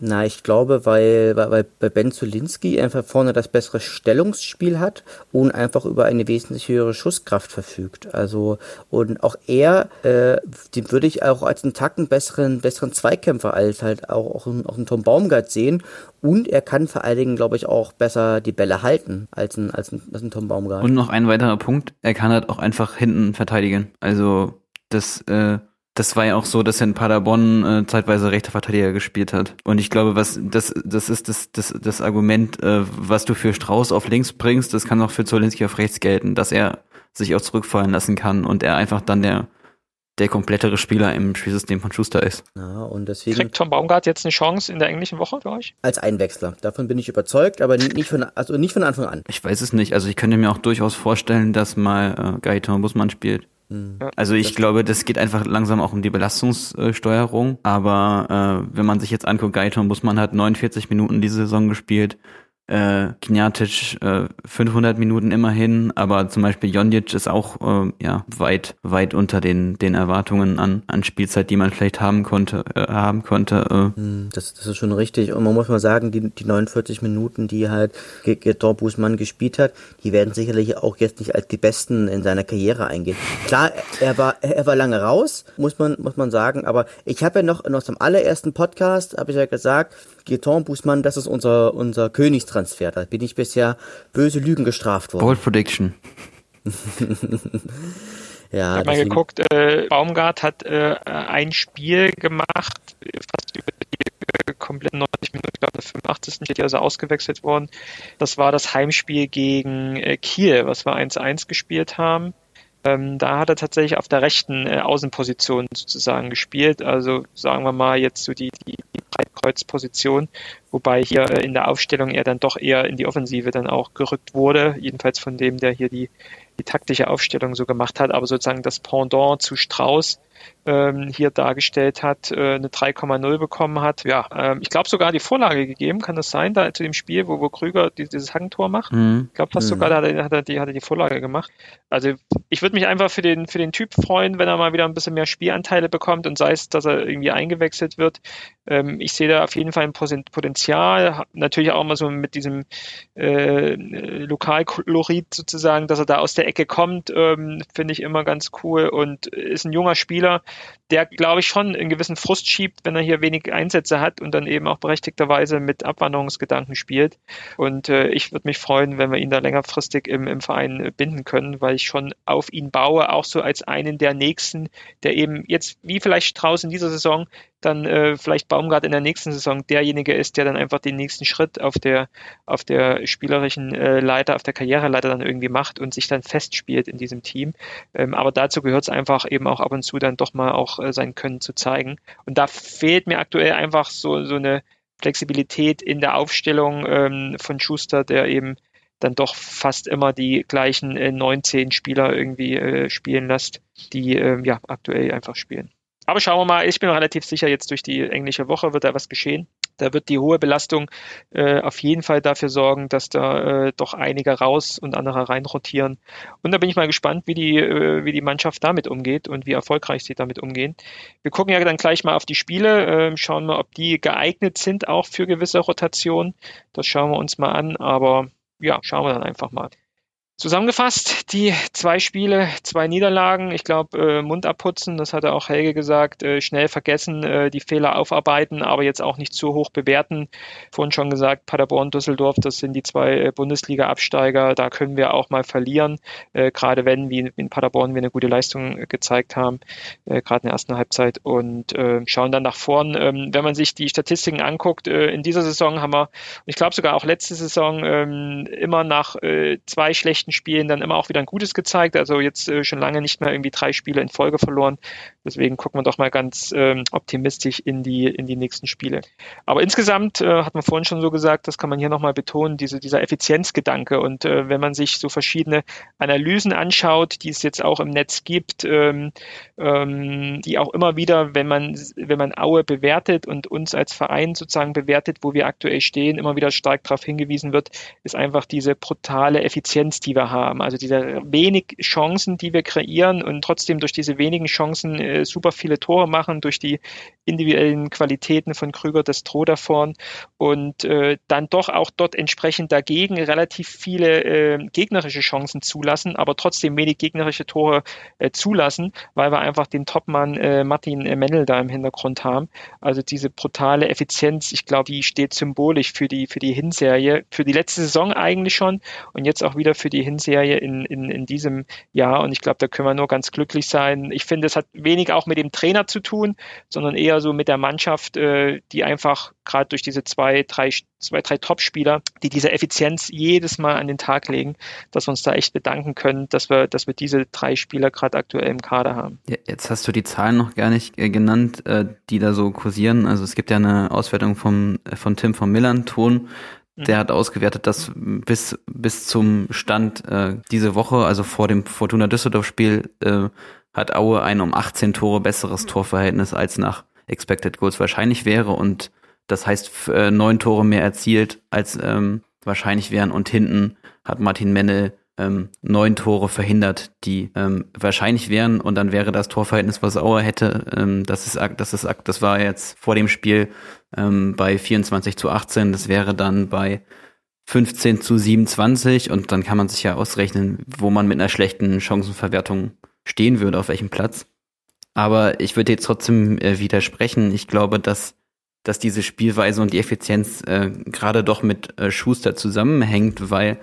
Na, ich glaube, weil, weil, weil Ben Zulinski einfach vorne das bessere Stellungsspiel hat und einfach über eine wesentlich höhere Schusskraft verfügt. Also, und auch er, äh, den würde ich auch als einen Tacken besseren, besseren Zweikämpfer als halt auch, auch, auch einen Tom Baumgart sehen. Und er kann vor allen Dingen, glaube ich, auch besser die Bälle halten als ein, als ein, als ein Tom Baumgart. Und noch ein weiterer Punkt, er kann halt auch einfach hinten verteidigen. Also, das, äh, das war ja auch so, dass er in Paderborn äh, zeitweise rechter Verteidiger gespielt hat. Und ich glaube, was das das ist das das das Argument, äh, was du für Strauß auf links bringst, das kann auch für Zolinski auf rechts gelten, dass er sich auch zurückfallen lassen kann und er einfach dann der der komplettere Spieler im Spielsystem von Schuster ist. Ja, und deswegen Kriegt Tom Baumgart jetzt eine Chance in der englischen Woche für euch? Als Einwechsler. Davon bin ich überzeugt, aber nicht von, also nicht von Anfang an. Ich weiß es nicht. Also ich könnte mir auch durchaus vorstellen, dass mal äh, Gaetan Busmann spielt. Mhm. Also ich glaube, das geht einfach langsam auch um die Belastungssteuerung. Aber äh, wenn man sich jetzt anguckt, Gaiton Busmann hat 49 Minuten diese Saison gespielt äh, Knjatic äh, 500 Minuten immerhin, aber zum Beispiel Jonjic ist auch äh, ja weit weit unter den den Erwartungen an an Spielzeit, die man vielleicht haben konnte äh, haben konnte. Äh. Hm, das, das ist schon richtig und man muss mal sagen, die die 49 Minuten, die halt Getor Busmann gespielt hat, die werden sicherlich auch jetzt nicht als die besten in seiner Karriere eingehen. Klar, er war er war lange raus, muss man muss man sagen, aber ich habe ja noch noch zum allerersten Podcast habe ich ja gesagt, Gaetan Busmann, das ist unser, unser Königstransfer. Da bin ich bisher böse Lügen gestraft worden. Bold Prediction. ja, ich habe mal geguckt, äh, Baumgart hat äh, ein Spiel gemacht, fast über die äh, kompletten 90 Minuten, ich glaube, 85. steht ja also ausgewechselt worden. Das war das Heimspiel gegen äh, Kiel, was wir 1-1 gespielt haben. Ähm, da hat er tatsächlich auf der rechten äh, Außenposition sozusagen gespielt. Also sagen wir mal jetzt so die, die Breitkreuzposition, wobei hier äh, in der Aufstellung er dann doch eher in die Offensive dann auch gerückt wurde, jedenfalls von dem, der hier die die taktische Aufstellung so gemacht hat, aber sozusagen das Pendant zu Strauß ähm, hier dargestellt hat, äh, eine 3,0 bekommen hat. Ja, ähm, ich glaube sogar die Vorlage gegeben, kann das sein, da zu dem Spiel, wo, wo Krüger die, dieses Hangtor macht. Mhm. Ich glaube fast mhm. sogar, da hat er, hat, er die, hat er die Vorlage gemacht. Also ich würde mich einfach für den, für den Typ freuen, wenn er mal wieder ein bisschen mehr Spielanteile bekommt und sei es, dass er irgendwie eingewechselt wird. Ähm, ich sehe da auf jeden Fall ein Potenzial. Natürlich auch mal so mit diesem äh, Lokalkolorit sozusagen, dass er da aus der Ecke kommt, ähm, finde ich immer ganz cool und ist ein junger Spieler, der, glaube ich, schon einen gewissen Frust schiebt, wenn er hier wenig Einsätze hat und dann eben auch berechtigterweise mit Abwanderungsgedanken spielt. Und äh, ich würde mich freuen, wenn wir ihn da längerfristig im, im Verein binden können, weil ich schon auf ihn baue, auch so als einen der nächsten, der eben jetzt, wie vielleicht Strauß in dieser Saison, dann äh, vielleicht Baumgart in der nächsten Saison derjenige ist, der dann einfach den nächsten Schritt auf der auf der spielerischen äh, Leiter, auf der Karriereleiter dann irgendwie macht und sich dann festspielt in diesem Team. Ähm, aber dazu gehört es einfach eben auch ab und zu dann doch mal auch äh, sein Können zu zeigen. Und da fehlt mir aktuell einfach so so eine Flexibilität in der Aufstellung ähm, von Schuster, der eben dann doch fast immer die gleichen äh, 19 Spieler irgendwie äh, spielen lässt, die äh, ja aktuell einfach spielen. Aber schauen wir mal, ich bin relativ sicher, jetzt durch die englische Woche wird da was geschehen. Da wird die hohe Belastung äh, auf jeden Fall dafür sorgen, dass da äh, doch einige raus und andere rein rotieren. Und da bin ich mal gespannt, wie die, äh, wie die Mannschaft damit umgeht und wie erfolgreich sie damit umgehen. Wir gucken ja dann gleich mal auf die Spiele, äh, schauen mal, ob die geeignet sind auch für gewisse Rotationen. Das schauen wir uns mal an, aber ja, schauen wir dann einfach mal. Zusammengefasst, die zwei Spiele, zwei Niederlagen, ich glaube, äh, Mund abputzen, das hatte auch Helge gesagt, äh, schnell vergessen, äh, die Fehler aufarbeiten, aber jetzt auch nicht zu hoch bewerten. Vorhin schon gesagt, Paderborn, Düsseldorf, das sind die zwei äh, Bundesliga-Absteiger, da können wir auch mal verlieren, äh, gerade wenn, wie in Paderborn, wir eine gute Leistung äh, gezeigt haben, äh, gerade in der ersten Halbzeit und äh, schauen dann nach vorn. Ähm, wenn man sich die Statistiken anguckt, äh, in dieser Saison haben wir, ich glaube sogar auch letzte Saison, ähm, immer nach äh, zwei schlechten schlechten Spielen dann immer auch wieder ein Gutes gezeigt. Also jetzt äh, schon lange nicht mehr irgendwie drei Spiele in Folge verloren. Deswegen gucken wir doch mal ganz ähm, optimistisch in die, in die nächsten Spiele. Aber insgesamt, äh, hat man vorhin schon so gesagt, das kann man hier nochmal betonen, diese, dieser Effizienzgedanke. Und äh, wenn man sich so verschiedene Analysen anschaut, die es jetzt auch im Netz gibt, ähm, ähm, die auch immer wieder, wenn man, wenn man Aue bewertet und uns als Verein sozusagen bewertet, wo wir aktuell stehen, immer wieder stark darauf hingewiesen wird, ist einfach diese brutale Effizienz, die wir haben. Also diese wenig Chancen, die wir kreieren und trotzdem durch diese wenigen Chancen äh, super viele Tore machen, durch die individuellen Qualitäten von Krüger, das Stroh davon und äh, dann doch auch dort entsprechend dagegen relativ viele äh, gegnerische Chancen zulassen, aber trotzdem wenig gegnerische Tore äh, zulassen, weil wir einfach den Topmann äh, Martin Mennel da im Hintergrund haben. Also diese brutale Effizienz, ich glaube, die steht symbolisch für die, für die Hinserie, für die letzte Saison eigentlich schon und jetzt auch wieder für die Hinserie in, in, in diesem Jahr. Und ich glaube, da können wir nur ganz glücklich sein. Ich finde, es hat wenig auch mit dem Trainer zu tun, sondern eher so mit der Mannschaft, äh, die einfach gerade durch diese zwei, drei, zwei, drei Top-Spieler, die diese Effizienz jedes Mal an den Tag legen, dass wir uns da echt bedanken können, dass wir, dass wir diese drei Spieler gerade aktuell im Kader haben. Ja, jetzt hast du die Zahlen noch gar nicht äh, genannt, äh, die da so kursieren. Also es gibt ja eine Auswertung vom, äh, von Tim von Millanton, der mhm. hat ausgewertet, dass bis, bis zum Stand äh, diese Woche, also vor dem Fortuna Düsseldorf-Spiel, äh, hat Aue ein um 18 Tore besseres mhm. Torverhältnis als nach Expected Goals wahrscheinlich wäre und das heißt äh, neun Tore mehr erzielt als ähm, wahrscheinlich wären und hinten hat Martin Mennel ähm, neun Tore verhindert, die ähm, wahrscheinlich wären und dann wäre das Torverhältnis, was Aue hätte, ähm, das ist das ist das war jetzt vor dem Spiel ähm, bei 24 zu 18, das wäre dann bei 15 zu 27 und dann kann man sich ja ausrechnen, wo man mit einer schlechten Chancenverwertung stehen würde, auf welchem Platz. Aber ich würde jetzt trotzdem äh, widersprechen. Ich glaube, dass, dass diese Spielweise und die Effizienz äh, gerade doch mit äh, Schuster zusammenhängt, weil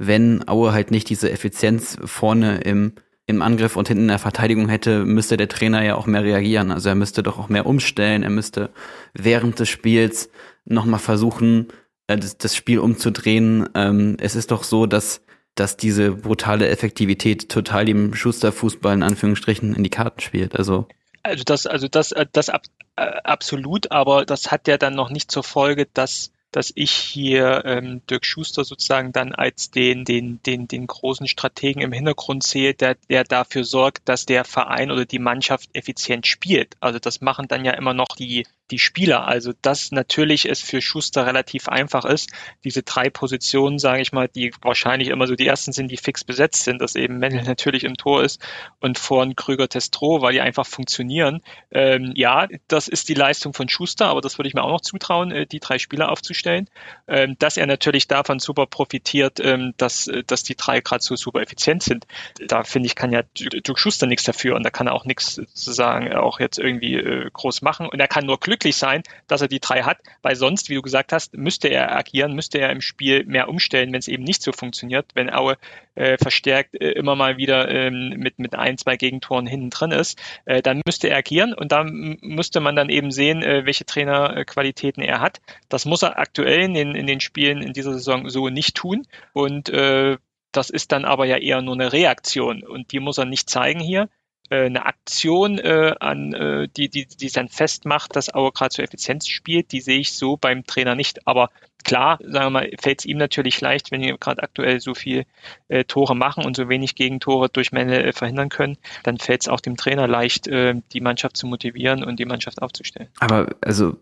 wenn Aue halt nicht diese Effizienz vorne im, im Angriff und hinten in der Verteidigung hätte, müsste der Trainer ja auch mehr reagieren. Also er müsste doch auch mehr umstellen, er müsste während des Spiels nochmal versuchen, äh, das, das Spiel umzudrehen. Ähm, es ist doch so, dass dass diese brutale Effektivität total dem Schusterfußball in Anführungsstrichen in die Karten spielt. Also also das, also das, äh, das ab, äh, absolut, aber das hat ja dann noch nicht zur Folge, dass dass ich hier ähm, Dirk Schuster sozusagen dann als den, den, den, den großen Strategen im Hintergrund sehe, der, der dafür sorgt, dass der Verein oder die Mannschaft effizient spielt. Also das machen dann ja immer noch die, die Spieler. Also dass natürlich es für Schuster relativ einfach ist, diese drei Positionen, sage ich mal, die wahrscheinlich immer so die ersten sind, die fix besetzt sind, dass eben Mendel natürlich im Tor ist und vorn Krüger Testro, weil die einfach funktionieren. Ähm, ja, das ist die Leistung von Schuster, aber das würde ich mir auch noch zutrauen, äh, die drei Spieler aufzustellen. Ähm, dass er natürlich davon super profitiert, ähm, dass, äh, dass die drei gerade so super effizient sind. Da finde ich, kann ja Dirk Schuster nichts dafür und da kann er auch nichts sozusagen auch jetzt irgendwie äh, groß machen und er kann nur Glück glücklich sein, dass er die drei hat, weil sonst, wie du gesagt hast, müsste er agieren, müsste er im Spiel mehr umstellen, wenn es eben nicht so funktioniert, wenn Aue äh, verstärkt äh, immer mal wieder ähm, mit, mit ein, zwei Gegentoren hinten drin ist, äh, dann müsste er agieren und da müsste man dann eben sehen, äh, welche Trainerqualitäten er hat. Das muss er aktuell in den, in den Spielen in dieser Saison so nicht tun und äh, das ist dann aber ja eher nur eine Reaktion und die muss er nicht zeigen hier eine Aktion äh, an, äh, die, die, die dann festmacht, dass Auer gerade zur Effizienz spielt, die sehe ich so beim Trainer nicht. Aber klar, sagen wir mal, fällt es ihm natürlich leicht, wenn wir gerade aktuell so viel äh, Tore machen und so wenig Gegentore durch Mängel äh, verhindern können, dann fällt es auch dem Trainer leicht, äh, die Mannschaft zu motivieren und die Mannschaft aufzustellen. Aber also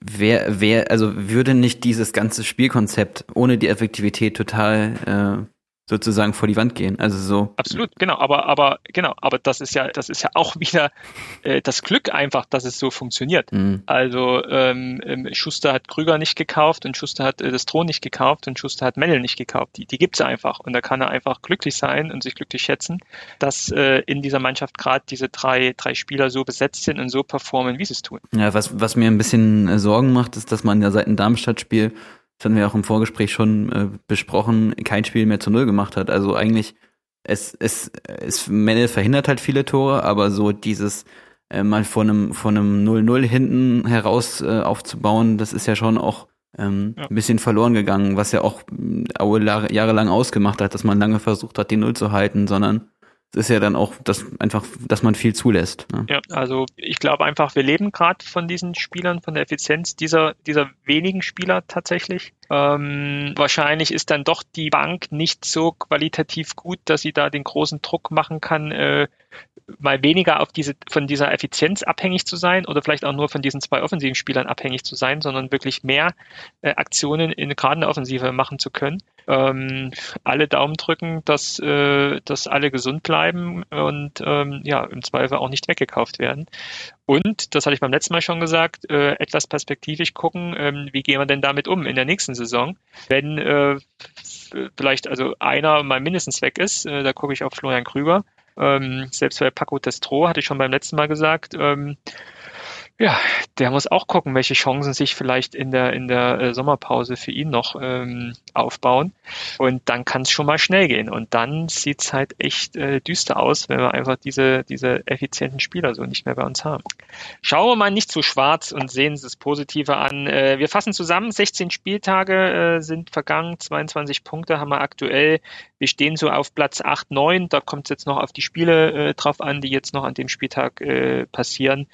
wer, wer, also würde nicht dieses ganze Spielkonzept ohne die Effektivität total äh, sozusagen vor die Wand gehen. Also so. Absolut, genau. Aber aber genau. Aber das ist ja das ist ja auch wieder äh, das Glück einfach, dass es so funktioniert. Mhm. Also ähm, ähm, Schuster hat Krüger nicht gekauft und Schuster hat äh, das Thron nicht gekauft und Schuster hat Mendel nicht gekauft. Die die gibt's einfach und da kann er einfach glücklich sein und sich glücklich schätzen, dass äh, in dieser Mannschaft gerade diese drei drei Spieler so besetzt sind und so performen, wie sie es tun. Ja, was was mir ein bisschen äh, Sorgen macht, ist, dass man ja seit dem Darmstadt-Spiel das hatten wir auch im Vorgespräch schon äh, besprochen, kein Spiel mehr zu Null gemacht hat. Also eigentlich, es, es, es Mennel verhindert halt viele Tore, aber so dieses äh, mal von einem, von einem 0-0 hinten heraus äh, aufzubauen, das ist ja schon auch ähm, ja. ein bisschen verloren gegangen, was ja auch Aue jahrelang ausgemacht hat, dass man lange versucht hat, die Null zu halten, sondern ist ja dann auch das einfach, dass man viel zulässt. Ne? Ja, also ich glaube einfach, wir leben gerade von diesen Spielern, von der Effizienz dieser, dieser wenigen Spieler tatsächlich. Ähm, wahrscheinlich ist dann doch die Bank nicht so qualitativ gut, dass sie da den großen Druck machen kann, äh, mal weniger auf diese, von dieser Effizienz abhängig zu sein oder vielleicht auch nur von diesen zwei offensiven Spielern abhängig zu sein, sondern wirklich mehr äh, Aktionen in gerade in Offensive machen zu können. Ähm, alle Daumen drücken, dass, äh, dass alle gesund bleiben und ähm, ja, im Zweifel auch nicht weggekauft werden. Und, das hatte ich beim letzten Mal schon gesagt, äh, etwas perspektivisch gucken, ähm, wie gehen wir denn damit um in der nächsten Saison, wenn äh, vielleicht also einer mal mindestens weg ist, äh, da gucke ich auf Florian Krüger, ähm, selbst bei Paco Testro hatte ich schon beim letzten Mal gesagt, ähm, ja, der muss auch gucken, welche Chancen sich vielleicht in der in der äh, Sommerpause für ihn noch ähm, aufbauen. Und dann kann es schon mal schnell gehen. Und dann sieht es halt echt äh, düster aus, wenn wir einfach diese diese effizienten Spieler so nicht mehr bei uns haben. Schauen wir mal nicht zu schwarz und sehen das Positive an. Äh, wir fassen zusammen: 16 Spieltage äh, sind vergangen, 22 Punkte haben wir aktuell. Wir stehen so auf Platz 8, 9. Da kommt es jetzt noch auf die Spiele äh, drauf an, die jetzt noch an dem Spieltag äh, passieren.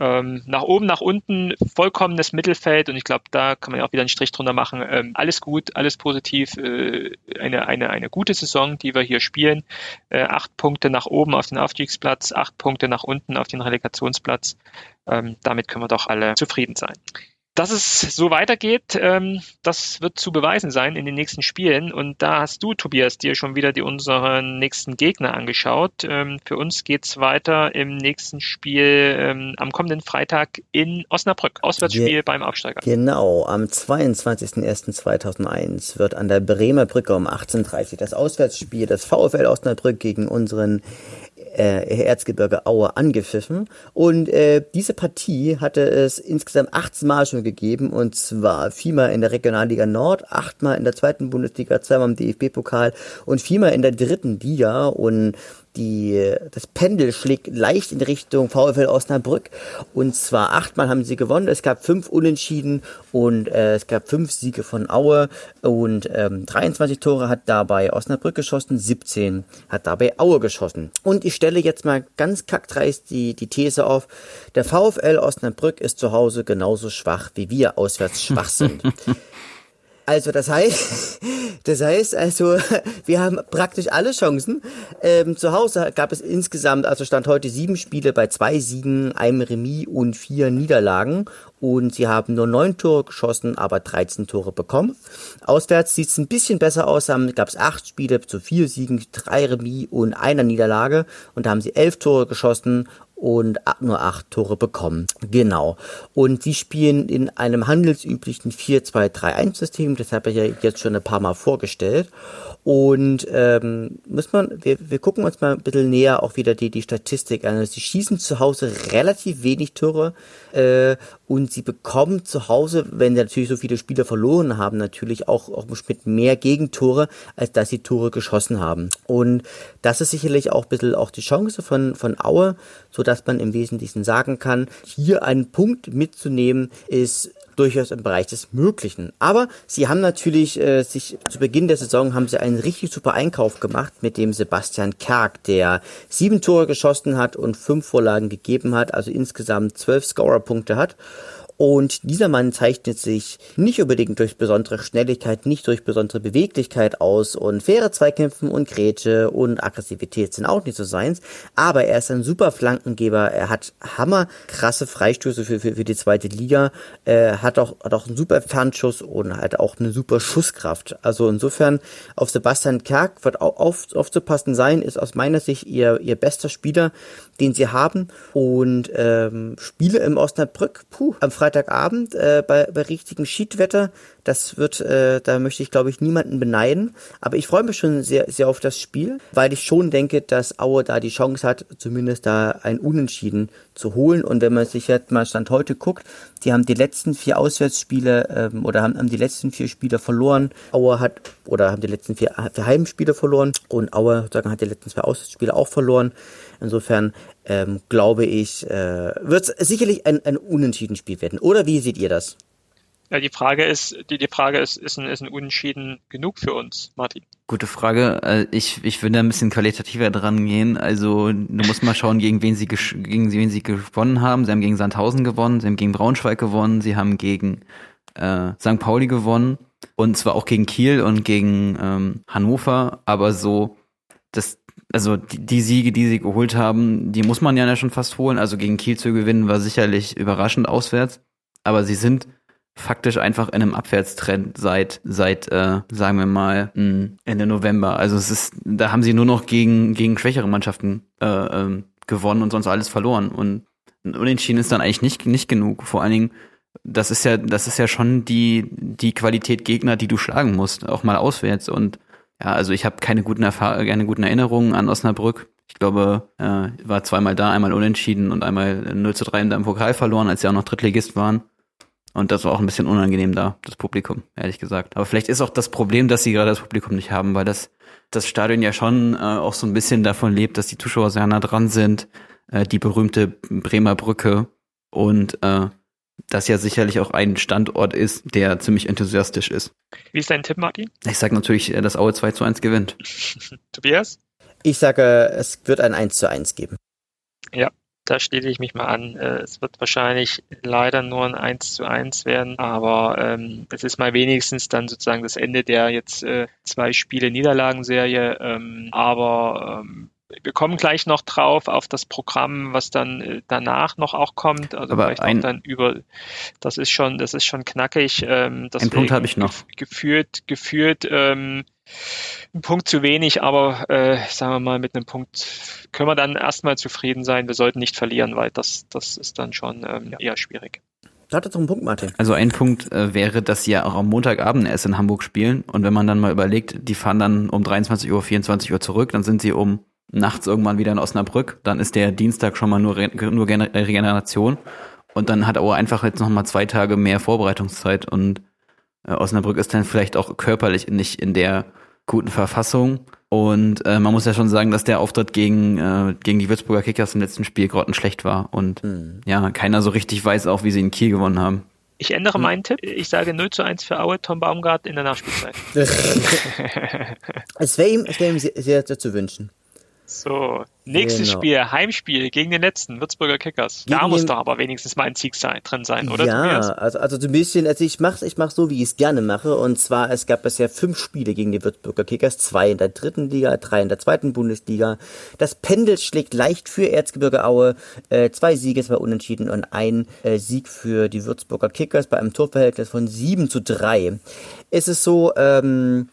Ähm, nach oben, nach unten, vollkommenes Mittelfeld und ich glaube, da kann man ja auch wieder einen Strich drunter machen. Ähm, alles gut, alles positiv, äh, eine, eine, eine gute Saison, die wir hier spielen. Äh, acht Punkte nach oben auf den Aufstiegsplatz, acht Punkte nach unten auf den Relegationsplatz. Ähm, damit können wir doch alle zufrieden sein. Dass es so weitergeht, ähm, das wird zu beweisen sein in den nächsten Spielen. Und da hast du, Tobias, dir schon wieder die unseren nächsten Gegner angeschaut. Ähm, für uns geht's weiter im nächsten Spiel ähm, am kommenden Freitag in Osnabrück. Auswärtsspiel Ge beim Aufsteiger. Genau, am 22.01.2001 wird an der Bremer Brücke um 18.30 Uhr das Auswärtsspiel des VfL Osnabrück gegen unseren äh, Erzgebirge Aue angepfiffen. Und äh, diese Partie hatte es insgesamt 18 Mal schon gegeben. Und zwar viermal in der Regionalliga Nord, achtmal in der zweiten Bundesliga, zweimal im DFB-Pokal und viermal in der dritten Liga. Und die, das Pendel schlägt leicht in Richtung VfL Osnabrück. Und zwar achtmal haben sie gewonnen. Es gab fünf Unentschieden und äh, es gab fünf Siege von Aue. Und ähm, 23 Tore hat dabei Osnabrück geschossen, 17 hat dabei Aue geschossen. Und ich stelle jetzt mal ganz kackdreist die, die These auf, der VfL Osnabrück ist zu Hause genauso schwach, wie wir auswärts schwach sind. Also das heißt, das heißt also, wir haben praktisch alle Chancen. Ähm, zu Hause gab es insgesamt, also stand heute sieben Spiele bei zwei Siegen, einem Remis und vier Niederlagen. Und sie haben nur neun Tore geschossen, aber 13 Tore bekommen. Auswärts sieht es ein bisschen besser aus. Da gab es acht Spiele zu vier Siegen, drei Remis und einer Niederlage. Und da haben sie elf Tore geschossen und nur acht Tore bekommen. Genau. Und sie spielen in einem handelsüblichen 4-2-3-1-System, das habe ich ja jetzt schon ein paar Mal vorgestellt. Und ähm, muss man, wir, wir gucken uns mal ein bisschen näher auch wieder die, die Statistik an. Also sie schießen zu Hause relativ wenig Tore äh, und sie bekommen zu Hause, wenn sie natürlich so viele Spieler verloren haben, natürlich auch, auch mit mehr Gegentore, als dass sie Tore geschossen haben. Und das ist sicherlich auch ein bisschen auch die Chance von, von Aue, so dass man im Wesentlichen sagen kann, hier einen Punkt mitzunehmen, ist durchaus im Bereich des Möglichen. Aber sie haben natürlich äh, sich zu Beginn der Saison haben sie einen richtig super Einkauf gemacht mit dem Sebastian Kerk, der sieben Tore geschossen hat und fünf Vorlagen gegeben hat, also insgesamt zwölf Scorerpunkte hat. Und dieser Mann zeichnet sich nicht unbedingt durch besondere Schnelligkeit, nicht durch besondere Beweglichkeit aus und faire Zweikämpfen und Grätsche und Aggressivität sind auch nicht so seins. Aber er ist ein super Flankengeber. Er hat hammer krasse Freistöße für, für, für die zweite Liga. Er hat auch, hat auch einen super Fernschuss und hat auch eine super Schusskraft. Also insofern auf Sebastian Kerk wird auch auf, aufzupassen sein, ist aus meiner Sicht ihr, ihr bester Spieler, den sie haben. Und ähm, Spiele im Osnabrück, puh, am Freitag Freitagabend äh, bei, bei richtigem Schiedwetter. Das wird, äh, da möchte ich glaube ich niemanden beneiden. Aber ich freue mich schon sehr, sehr auf das Spiel, weil ich schon denke, dass Aue da die Chance hat, zumindest da ein Unentschieden zu holen. Und wenn man sich jetzt mal Stand heute guckt, die haben die letzten vier Auswärtsspiele ähm, oder haben, haben die letzten vier Spiele verloren. Aue hat oder haben die letzten vier, vier Heimspiele verloren und Aue sagen, hat die letzten zwei Auswärtsspiele auch verloren. Insofern ähm, glaube ich, äh, wird es sicherlich ein, ein Unentschieden-Spiel werden. Oder wie seht ihr das? Ja, die Frage ist, die, die Frage ist, ist ein, ist ein Unentschieden genug für uns, Martin? Gute Frage. Äh, ich, ich würde ein bisschen qualitativer dran gehen. Also du musst mal schauen, gegen wen sie gegen wen sie gewonnen haben. Sie haben gegen Sandhausen gewonnen, sie haben gegen Braunschweig gewonnen, sie haben gegen äh, St. Pauli gewonnen und zwar auch gegen Kiel und gegen ähm, Hannover, aber so das also die, die, Siege, die sie geholt haben, die muss man ja schon fast holen. Also gegen Kiel zu gewinnen war sicherlich überraschend auswärts, aber sie sind faktisch einfach in einem Abwärtstrend seit seit äh, sagen wir mal hm, Ende November. Also es ist, da haben sie nur noch gegen gegen schwächere Mannschaften äh, ähm, gewonnen und sonst alles verloren und Unentschieden ist dann eigentlich nicht nicht genug. Vor allen Dingen das ist ja das ist ja schon die die Qualität Gegner, die du schlagen musst, auch mal auswärts und ja, also ich habe keine guten Erfahrungen, keine guten Erinnerungen an Osnabrück. Ich glaube, äh, war zweimal da, einmal unentschieden und einmal 0 zu 3 in deinem Pokal verloren, als sie auch noch Drittligist waren. Und das war auch ein bisschen unangenehm da, das Publikum, ehrlich gesagt. Aber vielleicht ist auch das Problem, dass sie gerade das Publikum nicht haben, weil das, das Stadion ja schon äh, auch so ein bisschen davon lebt, dass die Zuschauer sehr nah dran sind. Äh, die berühmte Bremer Brücke und äh, das ja sicherlich auch ein Standort ist, der ziemlich enthusiastisch ist. Wie ist dein Tipp, Martin? Ich sage natürlich, äh, dass Aue 2 zu 1 gewinnt. Tobias? Ich sage, es wird ein 1 zu 1 geben. Ja, da schließe ich mich mal an. Äh, es wird wahrscheinlich leider nur ein 1 zu 1 werden, aber ähm, es ist mal wenigstens dann sozusagen das Ende der jetzt äh, zwei Spiele Niederlagenserie. Ähm, aber ähm, wir kommen gleich noch drauf auf das Programm, was dann äh, danach noch auch kommt. Also Aber vielleicht ein, auch dann über, das ist schon, das ist schon knackig. Ähm, ein Punkt habe ich noch. Geführt, geführt, ähm, ein Punkt zu wenig, aber äh, sagen wir mal, mit einem Punkt können wir dann erstmal zufrieden sein. Wir sollten nicht verlieren, weil das, das ist dann schon ähm, eher schwierig. Da hat er einen Punkt, Martin. Also ein Punkt äh, wäre, dass sie ja auch am Montagabend erst in Hamburg spielen. Und wenn man dann mal überlegt, die fahren dann um 23 Uhr, 24 Uhr zurück, dann sind sie um nachts irgendwann wieder in Osnabrück. Dann ist der Dienstag schon mal nur, nur Regeneration. Und dann hat Aue einfach jetzt noch mal zwei Tage mehr Vorbereitungszeit. Und äh, Osnabrück ist dann vielleicht auch körperlich nicht in der guten Verfassung. Und äh, man muss ja schon sagen, dass der Auftritt gegen, äh, gegen die Würzburger Kickers im letzten Spiel grottenschlecht war. Und mhm. ja, keiner so richtig weiß auch, wie sie in Kiel gewonnen haben. Ich ändere meinen Tipp. Ich sage 0 zu 1 für Aue, Tom Baumgart in der Nachspielzeit. es wäre ihm, wär ihm sehr, sehr zu wünschen. So, nächstes genau. Spiel, Heimspiel gegen den letzten, Würzburger Kickers. Gegen da muss doch aber wenigstens mal ein Sieg sein, drin sein, oder? Ja, also, also so ein bisschen, also ich mach's, ich mach's so, wie ich es gerne mache. Und zwar, es gab bisher fünf Spiele gegen die Würzburger Kickers, zwei in der dritten Liga, drei in der zweiten Bundesliga. Das Pendel schlägt leicht für Erzgebirge Aue. Äh, zwei Siege, zwei Unentschieden und ein äh, Sieg für die Würzburger Kickers bei einem Torverhältnis von sieben zu drei. Es ist so, ähm,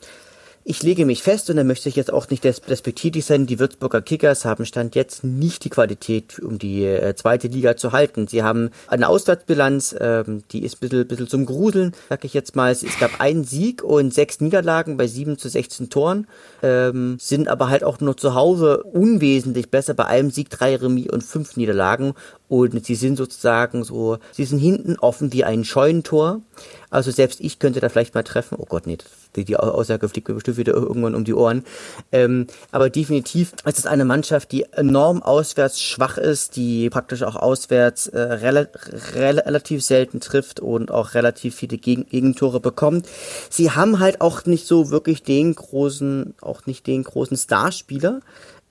ich lege mich fest, und da möchte ich jetzt auch nicht despektierlich sein, die Würzburger Kickers haben Stand jetzt nicht die Qualität, um die äh, zweite Liga zu halten. Sie haben eine Auswärtsbilanz, ähm, die ist ein bisschen, bisschen zum Gruseln, sag ich jetzt mal. Es gab einen Sieg und sechs Niederlagen bei sieben zu 16 Toren, ähm, sind aber halt auch nur zu Hause unwesentlich besser, bei einem Sieg drei Remis und fünf Niederlagen und sie sind sozusagen so, sie sind hinten offen wie ein Scheunentor. Also selbst ich könnte da vielleicht mal treffen. Oh Gott, nee, die, die Aussage fliegt mir bestimmt wieder irgendwann um die Ohren. Ähm, aber definitiv ist es eine Mannschaft, die enorm auswärts schwach ist, die praktisch auch auswärts äh, rel rel relativ selten trifft und auch relativ viele Geg Gegentore bekommt. Sie haben halt auch nicht so wirklich den großen, auch nicht den großen Starspieler.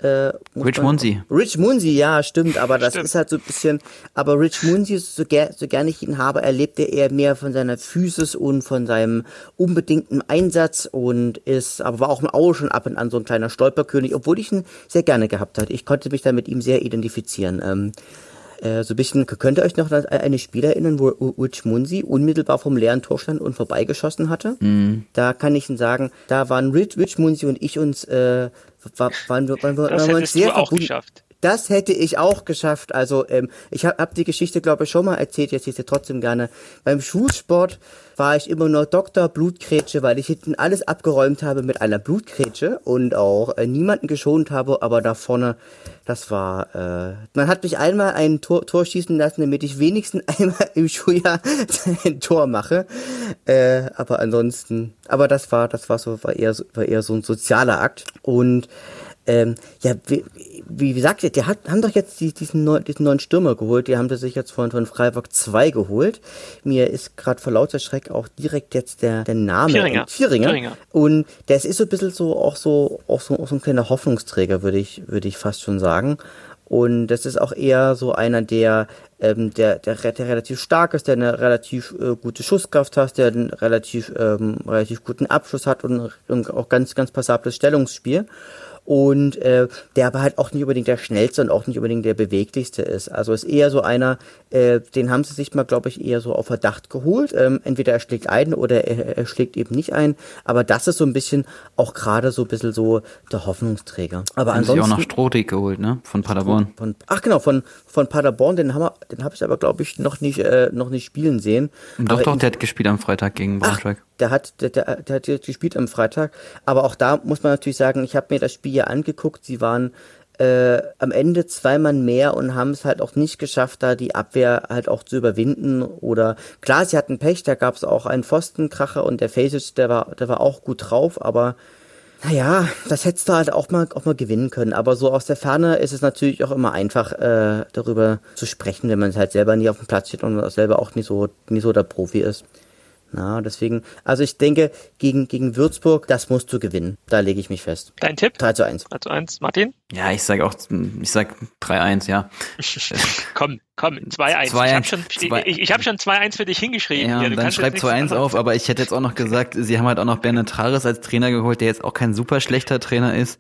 Äh, Rich Munsi. Rich Munsi, ja, stimmt, aber das stimmt. ist halt so ein bisschen, aber Rich Munsi, so, ger so gerne ich ihn habe, erlebt er eher mehr von seiner Physis und von seinem unbedingten Einsatz und ist, aber war auch im Auge schon ab und an so ein kleiner Stolperkönig, obwohl ich ihn sehr gerne gehabt hatte. Ich konnte mich da mit ihm sehr identifizieren. Ähm, äh, so ein bisschen, könnt ihr euch noch an eine Spiel erinnern, wo Rich Munsi unmittelbar vom leeren Tor stand und vorbeigeschossen hatte? Mhm. Da kann ich Ihnen sagen, da waren Rich, Rich Munsi und ich uns, äh, waren, waren, waren, waren, das waren uns sehr auch geschafft. Das hätte ich auch geschafft. Also ähm, ich habe hab die Geschichte, glaube ich, schon mal erzählt, jetzt ist sie trotzdem gerne. Beim Schulsport war ich immer nur Doktor Blutgrätsche, weil ich hinten alles abgeräumt habe mit einer Blutgrätsche und auch äh, niemanden geschont habe, aber da vorne, das war, äh, man hat mich einmal ein Tor, Tor schießen lassen, damit ich wenigstens einmal im Schuljahr ein Tor mache. Äh, aber ansonsten, aber das war, das war so, war eher, war eher so ein sozialer Akt und ähm, ja, wie, wie gesagt, die hat, haben doch jetzt die, diesen, neu, diesen neuen Stürmer geholt. Die haben sie sich jetzt von, von Freiburg 2 geholt. Mir ist gerade vor lauter Schreck auch direkt jetzt der, der Name. Vierringer. Vierringer. Und das ist so ein bisschen so auch so, auch so, auch so ein kleiner Hoffnungsträger, würde ich, würde ich fast schon sagen. Und das ist auch eher so einer, der, ähm, der, der, der relativ stark ist, der eine relativ äh, gute Schusskraft hat, der einen relativ, ähm, relativ guten Abschluss hat und, und auch ganz, ganz passables Stellungsspiel und äh, der aber halt auch nicht unbedingt der schnellste und auch nicht unbedingt der beweglichste ist. Also ist eher so einer, äh, den haben sie sich mal, glaube ich, eher so auf Verdacht geholt. Ähm, entweder er schlägt ein oder er, er schlägt eben nicht ein. Aber das ist so ein bisschen auch gerade so ein bisschen so der Hoffnungsträger. Aber haben ansonsten. Sie auch noch Strohdig geholt, ne? Von Paderborn. Von, ach genau, von, von Paderborn, den haben wir, den habe ich aber, glaube ich, noch nicht, äh, noch nicht spielen sehen. Doch, aber doch, der hat gespielt am Freitag gegen Braunschweig. Ach, der hat, der, der, der hat gespielt am Freitag. Aber auch da muss man natürlich sagen, ich habe mir das Spiel ja angeguckt. Sie waren äh, am Ende zwei Mann mehr und haben es halt auch nicht geschafft, da die Abwehr halt auch zu überwinden. Oder klar, sie hatten Pech, da gab es auch einen Pfostenkracher und der Faces, der war, der war auch gut drauf, aber naja, das hättest du halt auch mal, auch mal gewinnen können. Aber so aus der Ferne ist es natürlich auch immer einfach, äh, darüber zu sprechen, wenn man halt selber nie auf dem Platz steht und selber auch nicht so, nicht so der Profi ist. Na, deswegen, also ich denke, gegen, gegen Würzburg, das musst du gewinnen. Da lege ich mich fest. Dein Tipp? 3 zu 1. 3 zu 1. Martin? Ja, ich sage auch, ich sag 3-1, ja. komm, komm, 2-1. Ich habe schon, ich, ich hab schon 2-1 für dich hingeschrieben. Ja, ja dann schreib 2-1 auf, aber ich hätte jetzt auch noch gesagt, sie haben halt auch noch Bernhard Trares als Trainer geholt, der jetzt auch kein super schlechter Trainer ist.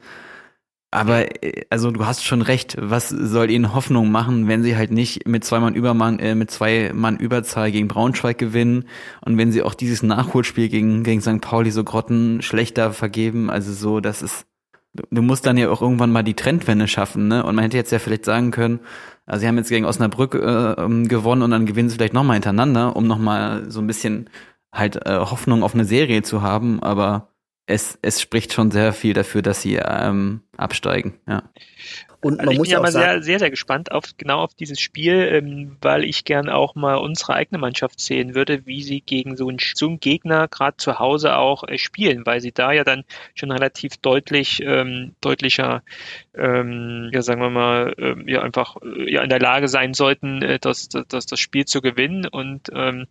Aber äh, also du hast schon recht, was soll ihnen Hoffnung machen, wenn sie halt nicht mit zwei Mann Übermann, äh, mit zwei Mann Überzahl gegen Braunschweig gewinnen und wenn sie auch dieses Nachholspiel gegen, gegen St. Pauli so grotten schlechter vergeben, also so, das ist, du musst dann ja auch irgendwann mal die Trendwende schaffen, ne? Und man hätte jetzt ja vielleicht sagen können, also sie haben jetzt gegen Osnabrück äh, ähm, gewonnen und dann gewinnen sie vielleicht nochmal hintereinander, um nochmal so ein bisschen halt äh, Hoffnung auf eine Serie zu haben, aber es, es spricht schon sehr viel dafür, dass sie ähm, absteigen, ja. Und man also ich muss bin ja mal sehr, sehr, sehr gespannt auf genau auf dieses Spiel, ähm, weil ich gern auch mal unsere eigene Mannschaft sehen würde, wie sie gegen so einen, so einen Gegner gerade zu Hause auch äh, spielen, weil sie da ja dann schon relativ deutlich ähm, deutlicher, ähm, ja sagen wir mal, ähm, ja einfach äh, ja in der Lage sein sollten, äh, das, das, das Spiel zu gewinnen und ähm,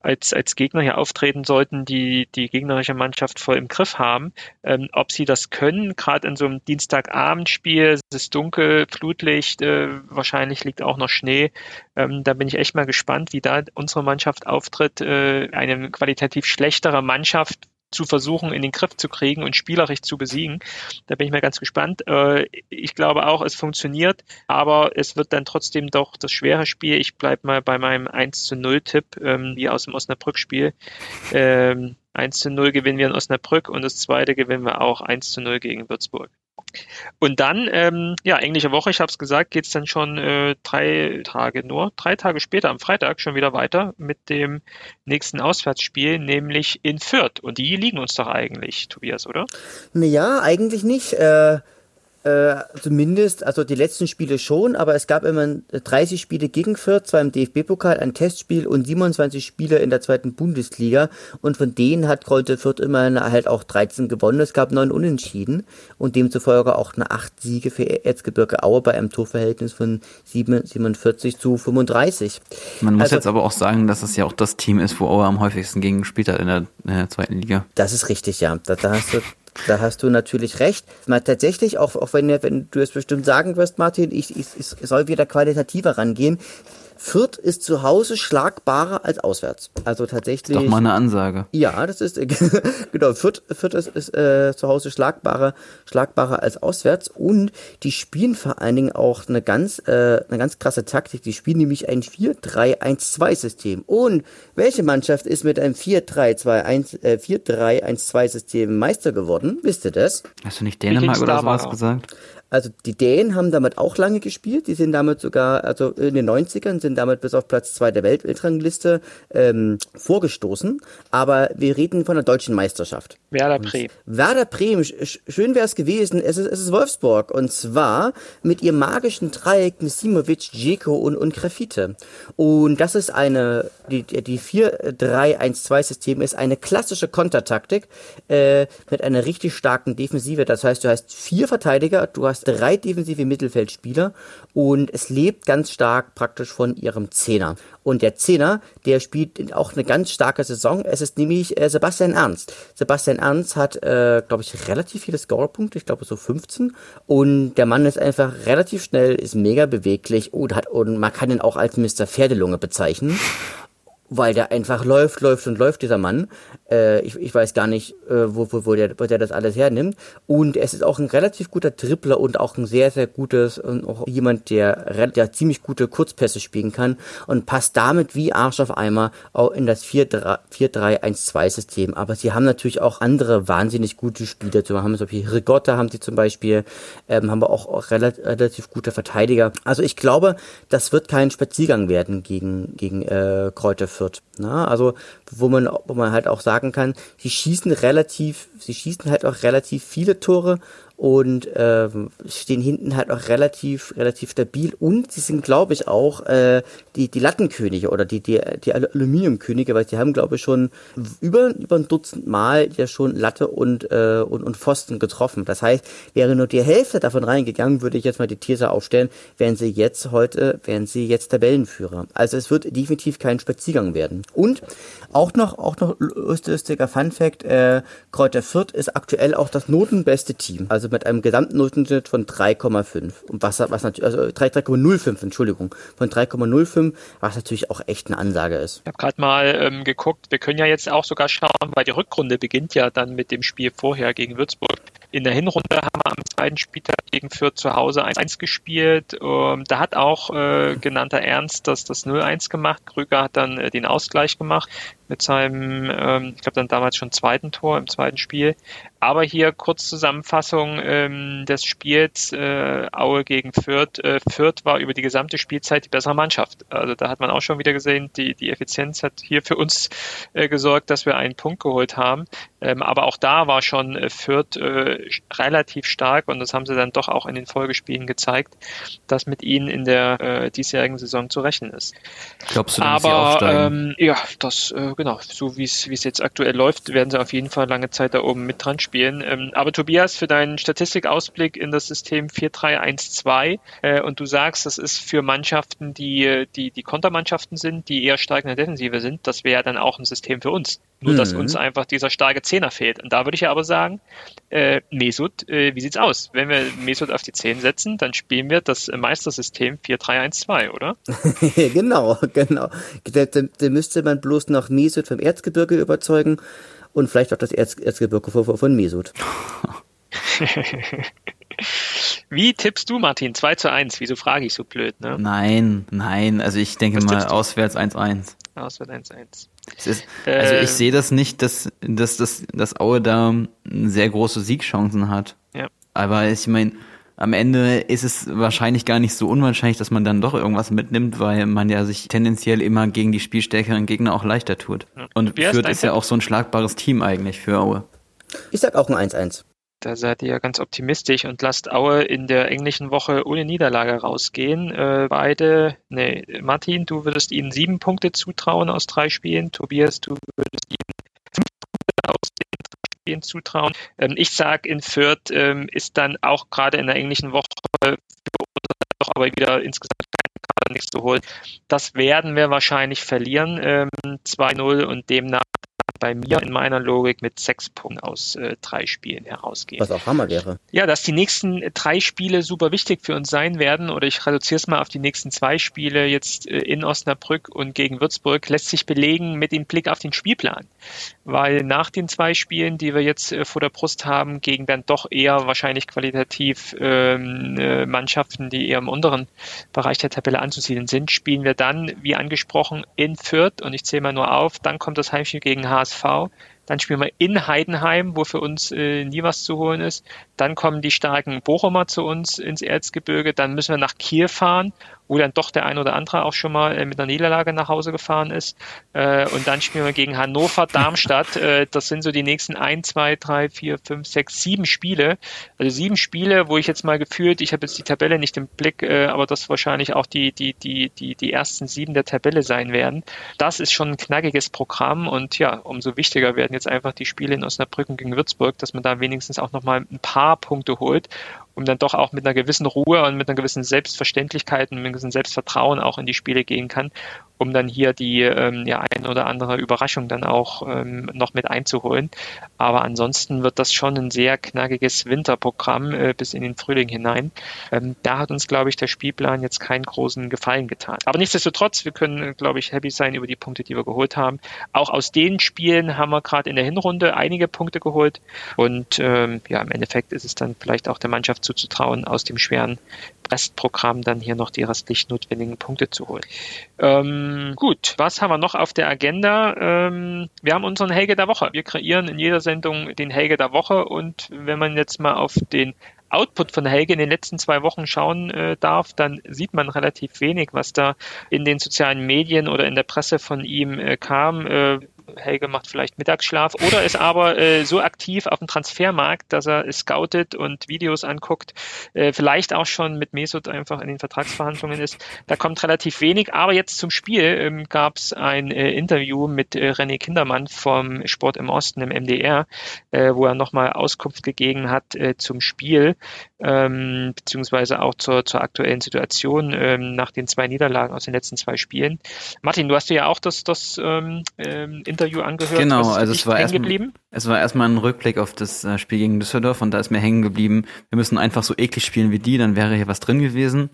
als als Gegner hier auftreten sollten, die die gegnerische Mannschaft voll im Griff haben. Ähm, ob sie das können, gerade in so einem Dienstagabendspiel, es ist dunkel, Flutlicht, äh, wahrscheinlich liegt auch noch Schnee. Ähm, da bin ich echt mal gespannt, wie da unsere Mannschaft auftritt. Äh, eine qualitativ schlechtere Mannschaft zu versuchen, in den Griff zu kriegen und spielerisch zu besiegen. Da bin ich mal ganz gespannt. Äh, ich glaube auch, es funktioniert, aber es wird dann trotzdem doch das schwere Spiel. Ich bleibe mal bei meinem 1 zu 0 Tipp, ähm, wie aus dem Osnabrück-Spiel. Ähm, 1 zu 0 gewinnen wir in Osnabrück und das zweite gewinnen wir auch 1 zu 0 gegen Würzburg. Und dann, ähm, ja, englische Woche, ich habe es gesagt, geht's dann schon äh, drei Tage nur, drei Tage später, am Freitag schon wieder weiter mit dem nächsten Auswärtsspiel, nämlich in Fürth. Und die liegen uns doch eigentlich, Tobias, oder? Naja, eigentlich nicht. Äh, äh, zumindest, also die letzten Spiele schon, aber es gab immer 30 Spiele gegen Fürth, zwar im DFB-Pokal, ein Testspiel und 27 Spiele in der zweiten Bundesliga und von denen hat Greuther Fürth immerhin halt auch 13 gewonnen. Es gab neun Unentschieden und demzufolge auch eine acht Siege für Erzgebirge Aue bei einem Torverhältnis von 47 zu 35. Man muss also, jetzt aber auch sagen, dass es ja auch das Team ist, wo Aue am häufigsten gegen gespielt hat in der, in der zweiten Liga. Das ist richtig, ja. Da, da hast du da hast du natürlich recht. Mal tatsächlich, auch, auch wenn, wenn du es bestimmt sagen wirst, Martin, ich, ich, ich soll wieder qualitativer rangehen. Fürth ist zu Hause schlagbarer als auswärts. Also tatsächlich. Doch mal eine Ansage. Ja, das ist genau. Fürth, Fürth ist, ist äh, zu Hause schlagbarer, schlagbarer als auswärts und die spielen vor allen Dingen auch eine ganz, äh, eine ganz krasse Taktik. Die spielen nämlich ein 4-3-1-2-System. Und welche Mannschaft ist mit einem 4-3-2-1 äh, 4-3-1-2-System Meister geworden? Wisst ihr das? Hast du nicht Dänemark oder sowas gesagt? Also die Dänen haben damit auch lange gespielt. Die sind damit sogar, also in den 90ern, sind damit bis auf Platz zwei der Weltrangliste ähm, vorgestoßen. Aber wir reden von der deutschen Meisterschaft. Werder Bremen. Werder Bremen, schön wäre es gewesen. Es ist, es ist Wolfsburg. Und zwar mit ihrem magischen Dreieck Simovic, Dzeko und, und Grafite. Und das ist eine, die, die 4-3-1-2-System ist eine klassische Kontertaktik äh, mit einer richtig starken Defensive. Das heißt, du hast vier Verteidiger, du hast drei defensive Mittelfeldspieler und es lebt ganz stark praktisch von ihrem Zehner. Und der Zehner, der spielt auch eine ganz starke Saison. Es ist nämlich äh, Sebastian Ernst. Sebastian Ernst hat, äh, glaube ich, relativ viele Scorerpunkte, ich glaube so 15. Und der Mann ist einfach relativ schnell, ist mega beweglich und hat und man kann ihn auch als Mr. Pferdelunge bezeichnen weil der einfach läuft, läuft und läuft, dieser Mann. Äh, ich, ich weiß gar nicht, äh, wo, wo, wo, der, wo der das alles hernimmt. Und es ist auch ein relativ guter Tripler und auch ein sehr, sehr gutes, und auch jemand, der, der ziemlich gute Kurzpässe spielen kann und passt damit wie Arsch auf Eimer auch in das 4-3-1-2-System. Aber sie haben natürlich auch andere wahnsinnig gute Spieler. Zum Beispiel so Rigotta haben sie zum Beispiel, ähm, haben wir auch, auch relativ, relativ gute Verteidiger. Also ich glaube, das wird kein Spaziergang werden gegen, gegen äh, Kräuter Fürth. Na, also wo man, wo man halt auch sagen kann, sie schießen relativ, sie schießen halt auch relativ viele Tore und ähm, stehen hinten halt auch relativ relativ stabil. Und sie sind glaube ich auch äh, die die Lattenkönige oder die die die Aluminiumkönige weil sie haben glaube ich schon über über ein Dutzend Mal ja schon Latte und äh, und, und Pfosten getroffen. Das heißt wäre nur die Hälfte davon reingegangen würde ich jetzt mal die These aufstellen wären sie jetzt heute wären sie jetzt Tabellenführer. Also es wird definitiv kein Spaziergang werden. Und auch noch auch noch lustiger Fun Fact äh, Kräuter Fürth ist aktuell auch das notenbeste Team. Also also mit einem Gesamtnotenschnitt von 3,5. Und was, was natürlich, also 3,05, Entschuldigung, von 3,05, was natürlich auch echt eine Ansage ist. Ich habe gerade mal ähm, geguckt, wir können ja jetzt auch sogar schauen, weil die Rückrunde beginnt ja dann mit dem Spiel vorher gegen Würzburg. In der Hinrunde haben wir am zweiten Spieltag gegen Fürth zu Hause 1-1 gespielt. Ähm, da hat auch äh, genannter Ernst das, das 0-1 gemacht. Krüger hat dann äh, den Ausgleich gemacht mit seinem, ähm, ich glaube dann damals schon zweiten Tor im zweiten Spiel. Aber hier kurz Zusammenfassung ähm, des Spiels äh, Aue gegen Fürth. Äh, Fürth war über die gesamte Spielzeit die bessere Mannschaft. Also da hat man auch schon wieder gesehen, die, die Effizienz hat hier für uns äh, gesorgt, dass wir einen Punkt geholt haben. Ähm, aber auch da war schon äh, Fürth äh, relativ stark und das haben sie dann doch auch in den Folgespielen gezeigt, dass mit ihnen in der äh, diesjährigen Saison zu rechnen ist. Glaubst du, dass Aber, sie aufsteigen? Ähm, ja, das äh, genau, so wie es jetzt aktuell läuft, werden sie auf jeden Fall lange Zeit da oben mit dran spielen. Ähm, aber Tobias, für deinen Statistikausblick in das System 4-3-1-2 äh, und du sagst, das ist für Mannschaften, die die die Kontermannschaften sind, die eher stark in der Defensive sind, das wäre dann auch ein System für uns. Nur, mhm. dass uns einfach dieser starke Zehner fehlt. Und da würde ich ja aber sagen, äh, Mesut, äh, wie sieht's aus? Wenn wir Mesut auf die 10 setzen, dann spielen wir das Meistersystem 4-3-1-2, oder? genau, genau. Da, da, da, müsste man bloß noch Mesut vom Erzgebirge überzeugen und vielleicht auch das Erz, Erzgebirge von, von Mesut. Wie tippst du, Martin? 2 zu 1. Wieso frage ich so blöd, ne? Nein, nein. Also ich denke Was mal auswärts 1-1. Auswärts 1-1. Ist, also ich äh, sehe das nicht, dass, dass, dass, dass Aue da sehr große Siegchancen hat. Ja. Aber ich meine, am Ende ist es wahrscheinlich gar nicht so unwahrscheinlich, dass man dann doch irgendwas mitnimmt, weil man ja sich tendenziell immer gegen die spielstärkeren Gegner auch leichter tut. Ja. Und Fürth ist ja auch so ein schlagbares Team eigentlich für Aue. Ich sag auch ein 1-1. Da seid ihr ja ganz optimistisch und lasst Aue in der englischen Woche ohne Niederlage rausgehen. Äh, beide, nee, Martin, du würdest ihnen sieben Punkte zutrauen aus drei Spielen. Tobias, du würdest ihnen fünf Punkte aus den drei Spielen zutrauen. Ähm, ich sag, in Fürth ähm, ist dann auch gerade in der englischen Woche für uns doch aber wieder insgesamt nichts zu holen. Das werden wir wahrscheinlich verlieren, ähm, 2-0 und demnach bei mir in meiner Logik mit sechs Punkten aus äh, drei Spielen herausgehen. Was auch Hammer wäre. Ja, dass die nächsten drei Spiele super wichtig für uns sein werden, oder ich reduziere es mal auf die nächsten zwei Spiele jetzt äh, in Osnabrück und gegen Würzburg, lässt sich belegen mit dem Blick auf den Spielplan. Weil nach den zwei Spielen, die wir jetzt äh, vor der Brust haben, gegen dann doch eher wahrscheinlich qualitativ ähm, äh, Mannschaften, die eher im unteren Bereich der Tabelle anzusiedeln sind, spielen wir dann, wie angesprochen, in Fürth und ich zähle mal nur auf, dann kommt das Heimspiel gegen HSV HSV. Dann spielen wir in Heidenheim, wo für uns äh, nie was zu holen ist. Dann kommen die starken Bochumer zu uns ins Erzgebirge. Dann müssen wir nach Kiel fahren wo dann doch der ein oder andere auch schon mal äh, mit einer Niederlage nach Hause gefahren ist. Äh, und dann spielen wir gegen Hannover, Darmstadt. Äh, das sind so die nächsten ein, zwei, drei, vier, fünf, sechs, sieben Spiele. Also sieben Spiele, wo ich jetzt mal gefühlt, ich habe jetzt die Tabelle nicht im Blick, aber das wahrscheinlich auch die, die, die, die, die ersten sieben der Tabelle sein werden. Das ist schon ein knackiges Programm und ja, umso wichtiger werden jetzt einfach die Spiele in Osnabrück gegen Würzburg, dass man da wenigstens auch nochmal ein paar Punkte holt um dann doch auch mit einer gewissen Ruhe und mit einer gewissen Selbstverständlichkeit und mit einem gewissen Selbstvertrauen auch in die Spiele gehen kann, um dann hier die ähm, ja, ein oder andere Überraschung dann auch ähm, noch mit einzuholen. Aber ansonsten wird das schon ein sehr knackiges Winterprogramm äh, bis in den Frühling hinein. Ähm, da hat uns, glaube ich, der Spielplan jetzt keinen großen Gefallen getan. Aber nichtsdestotrotz, wir können, glaube ich, happy sein über die Punkte, die wir geholt haben. Auch aus den Spielen haben wir gerade in der Hinrunde einige Punkte geholt. Und ähm, ja, im Endeffekt ist es dann vielleicht auch der Mannschaft zuzutrauen, aus dem schweren Restprogramm dann hier noch die restlich notwendigen Punkte zu holen. Ähm, gut, was haben wir noch auf der Agenda? Ähm, wir haben unseren Helge der Woche. Wir kreieren in jeder Sendung den Helge der Woche und wenn man jetzt mal auf den Output von Helge in den letzten zwei Wochen schauen äh, darf, dann sieht man relativ wenig, was da in den sozialen Medien oder in der Presse von ihm äh, kam. Äh, Helge macht vielleicht Mittagsschlaf. Oder ist aber äh, so aktiv auf dem Transfermarkt, dass er scoutet und Videos anguckt, äh, vielleicht auch schon mit Mesut einfach in den Vertragsverhandlungen ist. Da kommt relativ wenig, aber jetzt zum Spiel ähm, gab es ein äh, Interview mit äh, René Kindermann vom Sport im Osten im MDR, äh, wo er nochmal Auskunft gegeben hat äh, zum Spiel, ähm, beziehungsweise auch zur, zur aktuellen Situation ähm, nach den zwei Niederlagen aus den letzten zwei Spielen. Martin, du hast dir ja auch das, das ähm, ähm Interview angehört. Genau, also es war, erst, es war erstmal ein Rückblick auf das äh, Spiel gegen Düsseldorf und da ist mir hängen geblieben, wir müssen einfach so eklig spielen wie die, dann wäre hier was drin gewesen.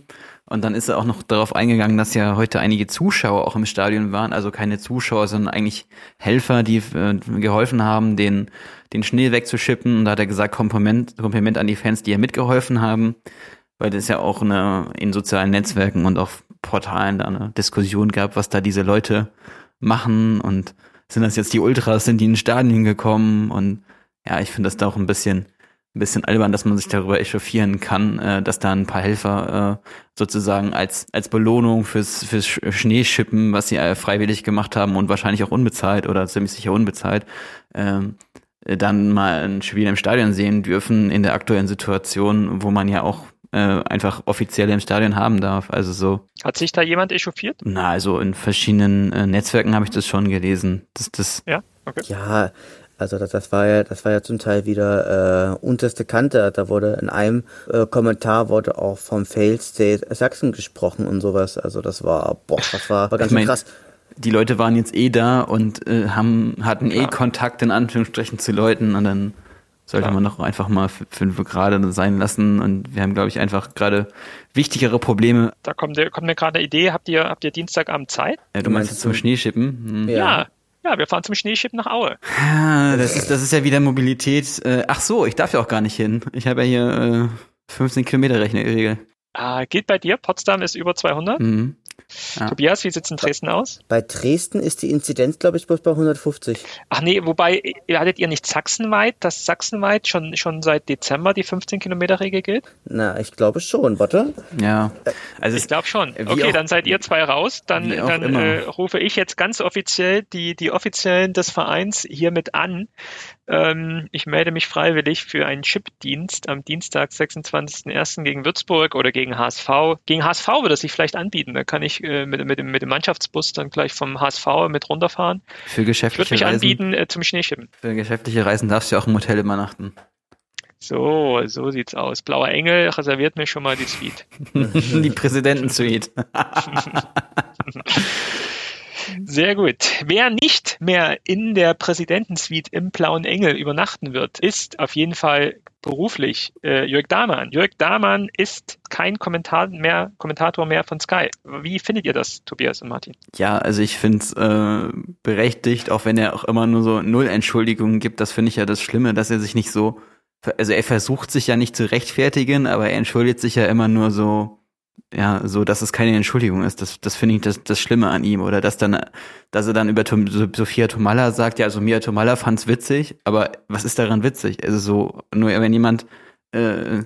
Und dann ist er auch noch darauf eingegangen, dass ja heute einige Zuschauer auch im Stadion waren, also keine Zuschauer, sondern eigentlich Helfer, die äh, geholfen haben, den, den Schnee wegzuschippen. Und da hat er gesagt, Kompliment, Kompliment an die Fans, die ja mitgeholfen haben, weil es ja auch eine, in sozialen Netzwerken und auf Portalen da eine Diskussion gab, was da diese Leute machen. Und sind das jetzt die Ultras, sind die in den Stadion gekommen? Und ja, ich finde das da auch ein bisschen, ein bisschen albern, dass man sich darüber echauffieren kann, äh, dass da ein paar Helfer äh, sozusagen als, als Belohnung fürs, fürs Schneeschippen, was sie äh, freiwillig gemacht haben und wahrscheinlich auch unbezahlt oder ziemlich sicher unbezahlt, ähm, äh, dann mal ein Spiel im Stadion sehen dürfen in der aktuellen Situation, wo man ja auch äh, einfach offiziell im Stadion haben darf. Also so. Hat sich da jemand echauffiert? Na, also in verschiedenen äh, Netzwerken habe ich das schon gelesen. Das, das ja, okay. Ja, also das, das war ja, das war ja zum Teil wieder äh, unterste Kante. Da wurde in einem äh, Kommentar wurde auch vom Failed State Sachsen gesprochen und sowas. Also das war, boah, das war, war ganz Ich mein, krass. die Leute waren jetzt eh da und äh, haben, hatten eh Kontakt in Anführungsstrichen zu Leuten und dann sollte Klar. man doch einfach mal fünf gerade sein lassen und wir haben, glaube ich, einfach gerade wichtigere Probleme. Da kommt, kommt mir gerade eine Idee. Habt ihr, habt ihr Dienstagabend Zeit? Äh, du meinst jetzt zum Schneeschippen? Hm. Ja. Ja. Ja, wir fahren zum Schneeschippen nach Aue. Ja, das ist, das ist ja wieder Mobilität. Äh, ach so, ich darf ja auch gar nicht hin. Ich habe ja hier äh, 15 Kilometer Regel. Ah, geht bei dir? Potsdam ist über 200. Mhm. Ja. Tobias, wie sieht's in Dresden aus? Bei Dresden ist die Inzidenz, glaube ich, bloß bei 150. Ach nee, wobei, hattet ihr nicht sachsenweit, dass sachsenweit schon, schon seit Dezember die 15-Kilometer-Regel gilt? Na, ich glaube schon, warte. Ja. Also Ich es, glaube schon. Okay, auch- dann seid ihr zwei raus. Dann, dann äh, rufe ich jetzt ganz offiziell die, die Offiziellen des Vereins hiermit an. Ähm, ich melde mich freiwillig für einen Chipdienst am Dienstag, 26.01. gegen Würzburg oder gegen HSV. Gegen HSV würde es sich vielleicht anbieten. Da kann ich äh, mit, mit, dem, mit dem Mannschaftsbus dann gleich vom HSV mit runterfahren. für Ich würde geschäftliche mich Reisen, anbieten äh, zum Schneeschippen. für geschäftliche Reisen darfst du ja auch im Hotel übernachten. So, so sieht's aus. Blauer Engel reserviert mir schon mal die Suite. Die Präsidentensuite. Sehr gut. Wer nicht mehr in der Präsidentensuite im Blauen Engel übernachten wird, ist auf jeden Fall beruflich äh, Jörg Dahmann. Jörg Dahmann ist kein Kommentar mehr, Kommentator mehr von Sky. Wie findet ihr das, Tobias und Martin? Ja, also ich finde es äh, berechtigt, auch wenn er auch immer nur so null Entschuldigungen gibt. Das finde ich ja das Schlimme, dass er sich nicht so, also er versucht sich ja nicht zu rechtfertigen, aber er entschuldigt sich ja immer nur so, ja, so, dass es keine Entschuldigung ist. Das, das finde ich das, das Schlimme an ihm. Oder dass dann, dass er dann über Tom, so, Sophia Tomalla sagt, ja, also Mia Tomalla fand's witzig, aber was ist daran witzig? Also so, nur wenn jemand, äh,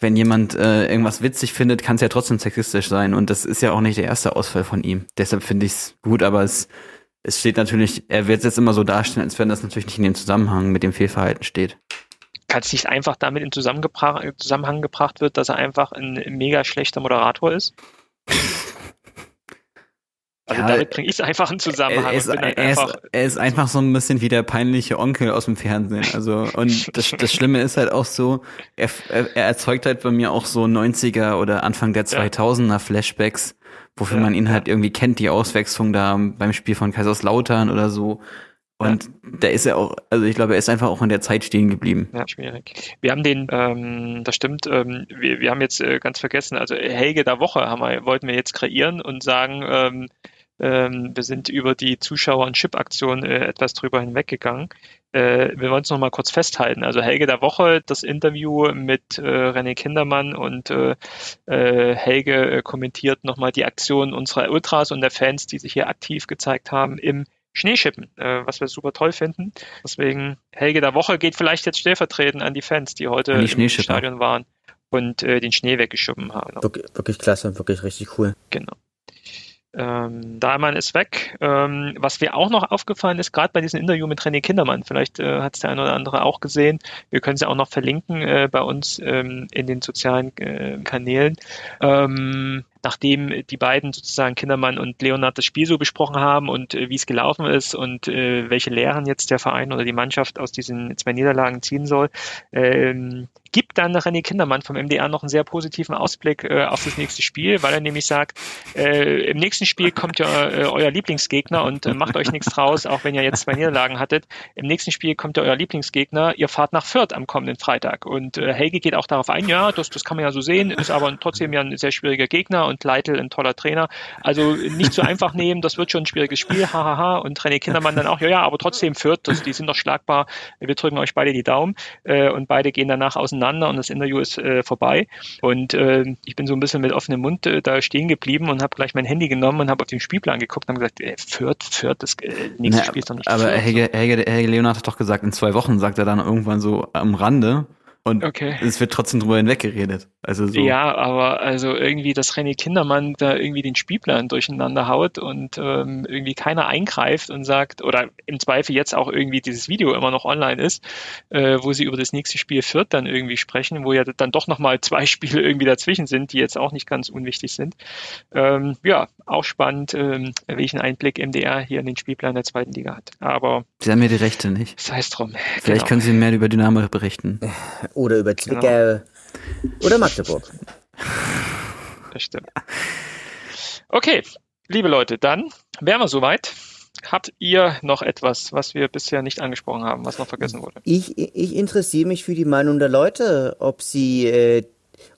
wenn jemand äh, irgendwas witzig findet, kann es ja trotzdem sexistisch sein. Und das ist ja auch nicht der erste Ausfall von ihm. Deshalb finde ich es gut, aber es, es steht natürlich, er wird es jetzt immer so darstellen, als wenn das natürlich nicht in dem Zusammenhang mit dem Fehlverhalten steht. Kann es nicht einfach damit in Zusammenhang gebracht wird, dass er einfach ein mega schlechter Moderator ist? Also Ja, damit bringe ich es einfach in Zusammenhang. Er ist, er, ist, einfach, er ist einfach so ein bisschen wie der peinliche Onkel aus dem Fernsehen. Also, und das, das Schlimme ist halt auch so, er, er er erzeugt halt bei mir auch so 90er oder Anfang der Ja. 2000er Flashbacks, wofür Ja, man ihn halt irgendwie kennt, die Auswechslung da beim Spiel von Kaiserslautern oder so. Und da ist er auch, also ich glaube, er ist einfach auch in der Zeit stehen geblieben. Ja, schwierig. Wir haben den, ähm, das stimmt, ähm, wir, wir haben jetzt äh, ganz vergessen, also Helge der Woche haben wir, wollten wir jetzt kreieren und sagen, ähm, ähm, wir sind über die Zuschauer- und Chip-Aktion äh, etwas drüber hinweggegangen. Äh, wir wollen es nochmal kurz festhalten. Also Helge der Woche, das Interview mit äh, René Kindermann und äh, äh, Helge äh, kommentiert nochmal die Aktion unserer Ultras und der Fans, die sich hier aktiv gezeigt haben im Schneeschippen, äh, was wir super toll finden. Deswegen, Helge der Woche geht vielleicht jetzt stellvertretend an die Fans, die heute die im. Stadion waren und äh, den Schnee weggeschoben haben. Wirklich, wirklich klasse, wirklich richtig cool. Genau. Ähm, Dahlmann ist weg. Ähm, was mir auch noch aufgefallen ist, gerade bei diesem Interview mit René Kindermann, vielleicht äh, hat es der eine oder andere auch gesehen, wir können es ja auch noch verlinken äh, bei uns ähm, in den sozialen äh, Kanälen. Ähm, nachdem die beiden sozusagen Kindermann und Leonard das Spiel so besprochen haben und äh, wie es gelaufen ist und äh, welche Lehren jetzt der Verein oder die Mannschaft aus diesen zwei Niederlagen ziehen soll, ähm, gibt dann René Kindermann vom MDR noch einen sehr positiven Ausblick äh, auf das nächste Spiel, weil er nämlich sagt, äh, im nächsten Spiel kommt ja äh, euer Lieblingsgegner und äh, macht euch nichts draus, auch wenn ihr jetzt zwei Niederlagen hattet. Im nächsten Spiel kommt ja euer Lieblingsgegner, ihr fahrt nach Fürth am kommenden Freitag. Und äh, Helge geht auch darauf ein, ja, das, das kann man ja so sehen, ist aber trotzdem ja ein sehr schwieriger Gegner und Leitl ein toller Trainer. Also nicht so einfach nehmen, das wird schon ein schwieriges Spiel, hahaha. Und René Kindermann dann auch, ja, ja, aber trotzdem Fürth, das, die sind doch schlagbar, wir drücken euch beide die Daumen äh, und beide gehen danach auseinander und das Interview ist äh, vorbei. Und äh, ich bin so ein bisschen mit offenem Mund äh, da stehen geblieben und habe gleich mein Handy genommen und habe auf den Spielplan geguckt und habe gesagt, äh, Fürth, Fürth, das äh, nächste Na, Spiel ist doch nicht aber Fürth. Helge, Helge, Helge Leonard hat doch gesagt, in zwei Wochen sagt er dann irgendwann so am Rande und Okay. es wird trotzdem drüber hinweggeredet. Also so. Ja, aber also irgendwie, dass René Kindermann da irgendwie den Spielplan durcheinander haut und ähm, irgendwie keiner eingreift und sagt, oder im Zweifel jetzt auch irgendwie dieses Video immer noch online ist, äh, wo sie über das nächste Spiel Fürth dann irgendwie sprechen, wo ja dann doch nochmal zwei Spiele irgendwie dazwischen sind, die jetzt auch nicht ganz unwichtig sind. Ähm, ja, auch spannend, ähm, welchen Einblick MDR hier in den Spielplan der zweiten Liga hat. Aber Sie haben ja die Rechte nicht. Sei es drum. Vielleicht Genau. können Sie mehr über Dynamo berichten. Oder über Zwickau. Oder Magdeburg. Das stimmt. Okay, liebe Leute, dann wären wir soweit. Habt ihr noch etwas, was wir bisher nicht angesprochen haben, was noch vergessen wurde? Ich, ich interessiere mich für die Meinung der Leute, ob sie, äh,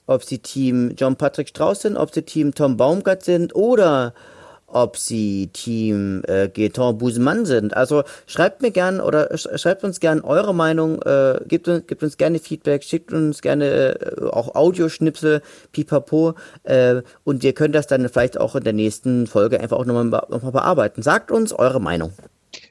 ob sie Team John Patrick Strauß sind, ob sie Team Tom Baumgart sind oder ob sie Team äh, Gaetan Busemann sind. Also schreibt mir gern oder sch schreibt uns gern eure Meinung, äh, gebt, uns, gebt uns gerne Feedback, schickt uns gerne äh, auch Audioschnipsel, pipapo äh, und ihr könnt das dann vielleicht auch in der nächsten Folge einfach auch nochmal noch mal bearbeiten. Sagt uns eure Meinung.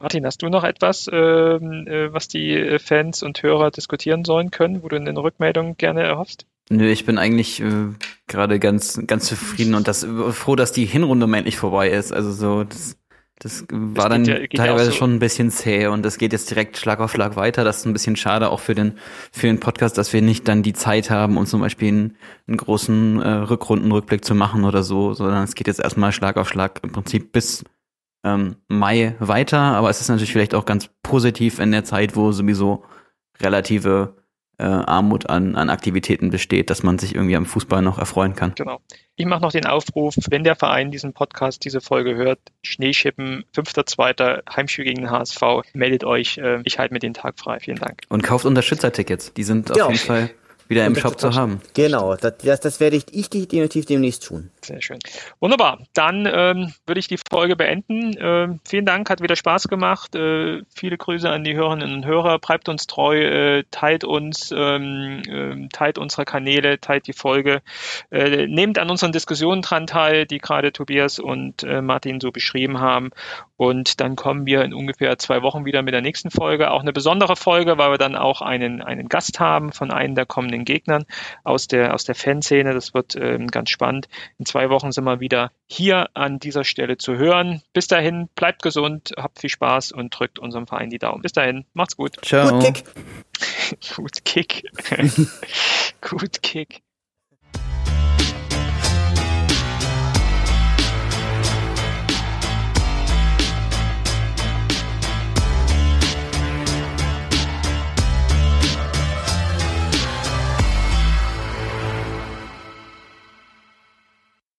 Martin, hast du noch etwas, ähm, äh, was die äh, Fans und Hörer diskutieren sollen können, wo du eine Rückmeldung gerne erhoffst? Nö, ich bin eigentlich äh, gerade ganz, ganz zufrieden und das froh, dass die Hinrunde mal endlich vorbei ist. Also so, das, das war dann ja- teilweise so. schon ein bisschen zäh und es geht jetzt direkt Schlag auf Schlag weiter. Das ist ein bisschen schade auch für den, für den Podcast, dass wir nicht dann die Zeit haben, um zum Beispiel einen, einen großen äh, Rückrundenrückblick zu machen oder so, sondern es geht jetzt erstmal Schlag auf Schlag im Prinzip bis ähm, Mai weiter. Aber es ist natürlich vielleicht auch ganz positiv in der Zeit, wo sowieso relative äh, Armut an, an Aktivitäten besteht, dass man sich irgendwie am Fußball noch erfreuen kann. Genau. Ich mache noch den Aufruf, wenn der Verein diesen Podcast, diese Folge hört, Schneeschippen, 5.2. Heimspiel gegen den HSV, meldet euch. Äh, ich halte mir den Tag frei. Vielen Dank. Und kauft Unterstützertickets. Die sind Genau. auf jeden Fall wieder im Shop zu haben. Genau, das, das, das werde ich, ich definitiv demnächst tun. Sehr schön. Wunderbar. Dann ähm, würde ich die Folge beenden. Ähm, vielen Dank, hat wieder Spaß gemacht. Äh, viele Grüße an die Hörerinnen und Hörer. Bleibt uns treu, äh, teilt uns, ähm, ähm, teilt unsere Kanäle, teilt die Folge. Äh, nehmt an unseren Diskussionen dran teil, die gerade Tobias und äh, Martin so beschrieben haben. Und dann kommen wir in ungefähr zwei Wochen wieder mit der nächsten Folge. Auch eine besondere Folge, weil wir dann auch einen, einen Gast haben von einem der kommenden Gegnern aus der, aus der Fanszene. Das wird ähm, ganz spannend. In zwei Wochen sind wir wieder hier an dieser Stelle zu hören. Bis dahin, bleibt gesund, habt viel Spaß und drückt unserem Verein die Daumen. Bis dahin, macht's gut. Ciao. Gut, Kick. Gut Kick. gut Kick.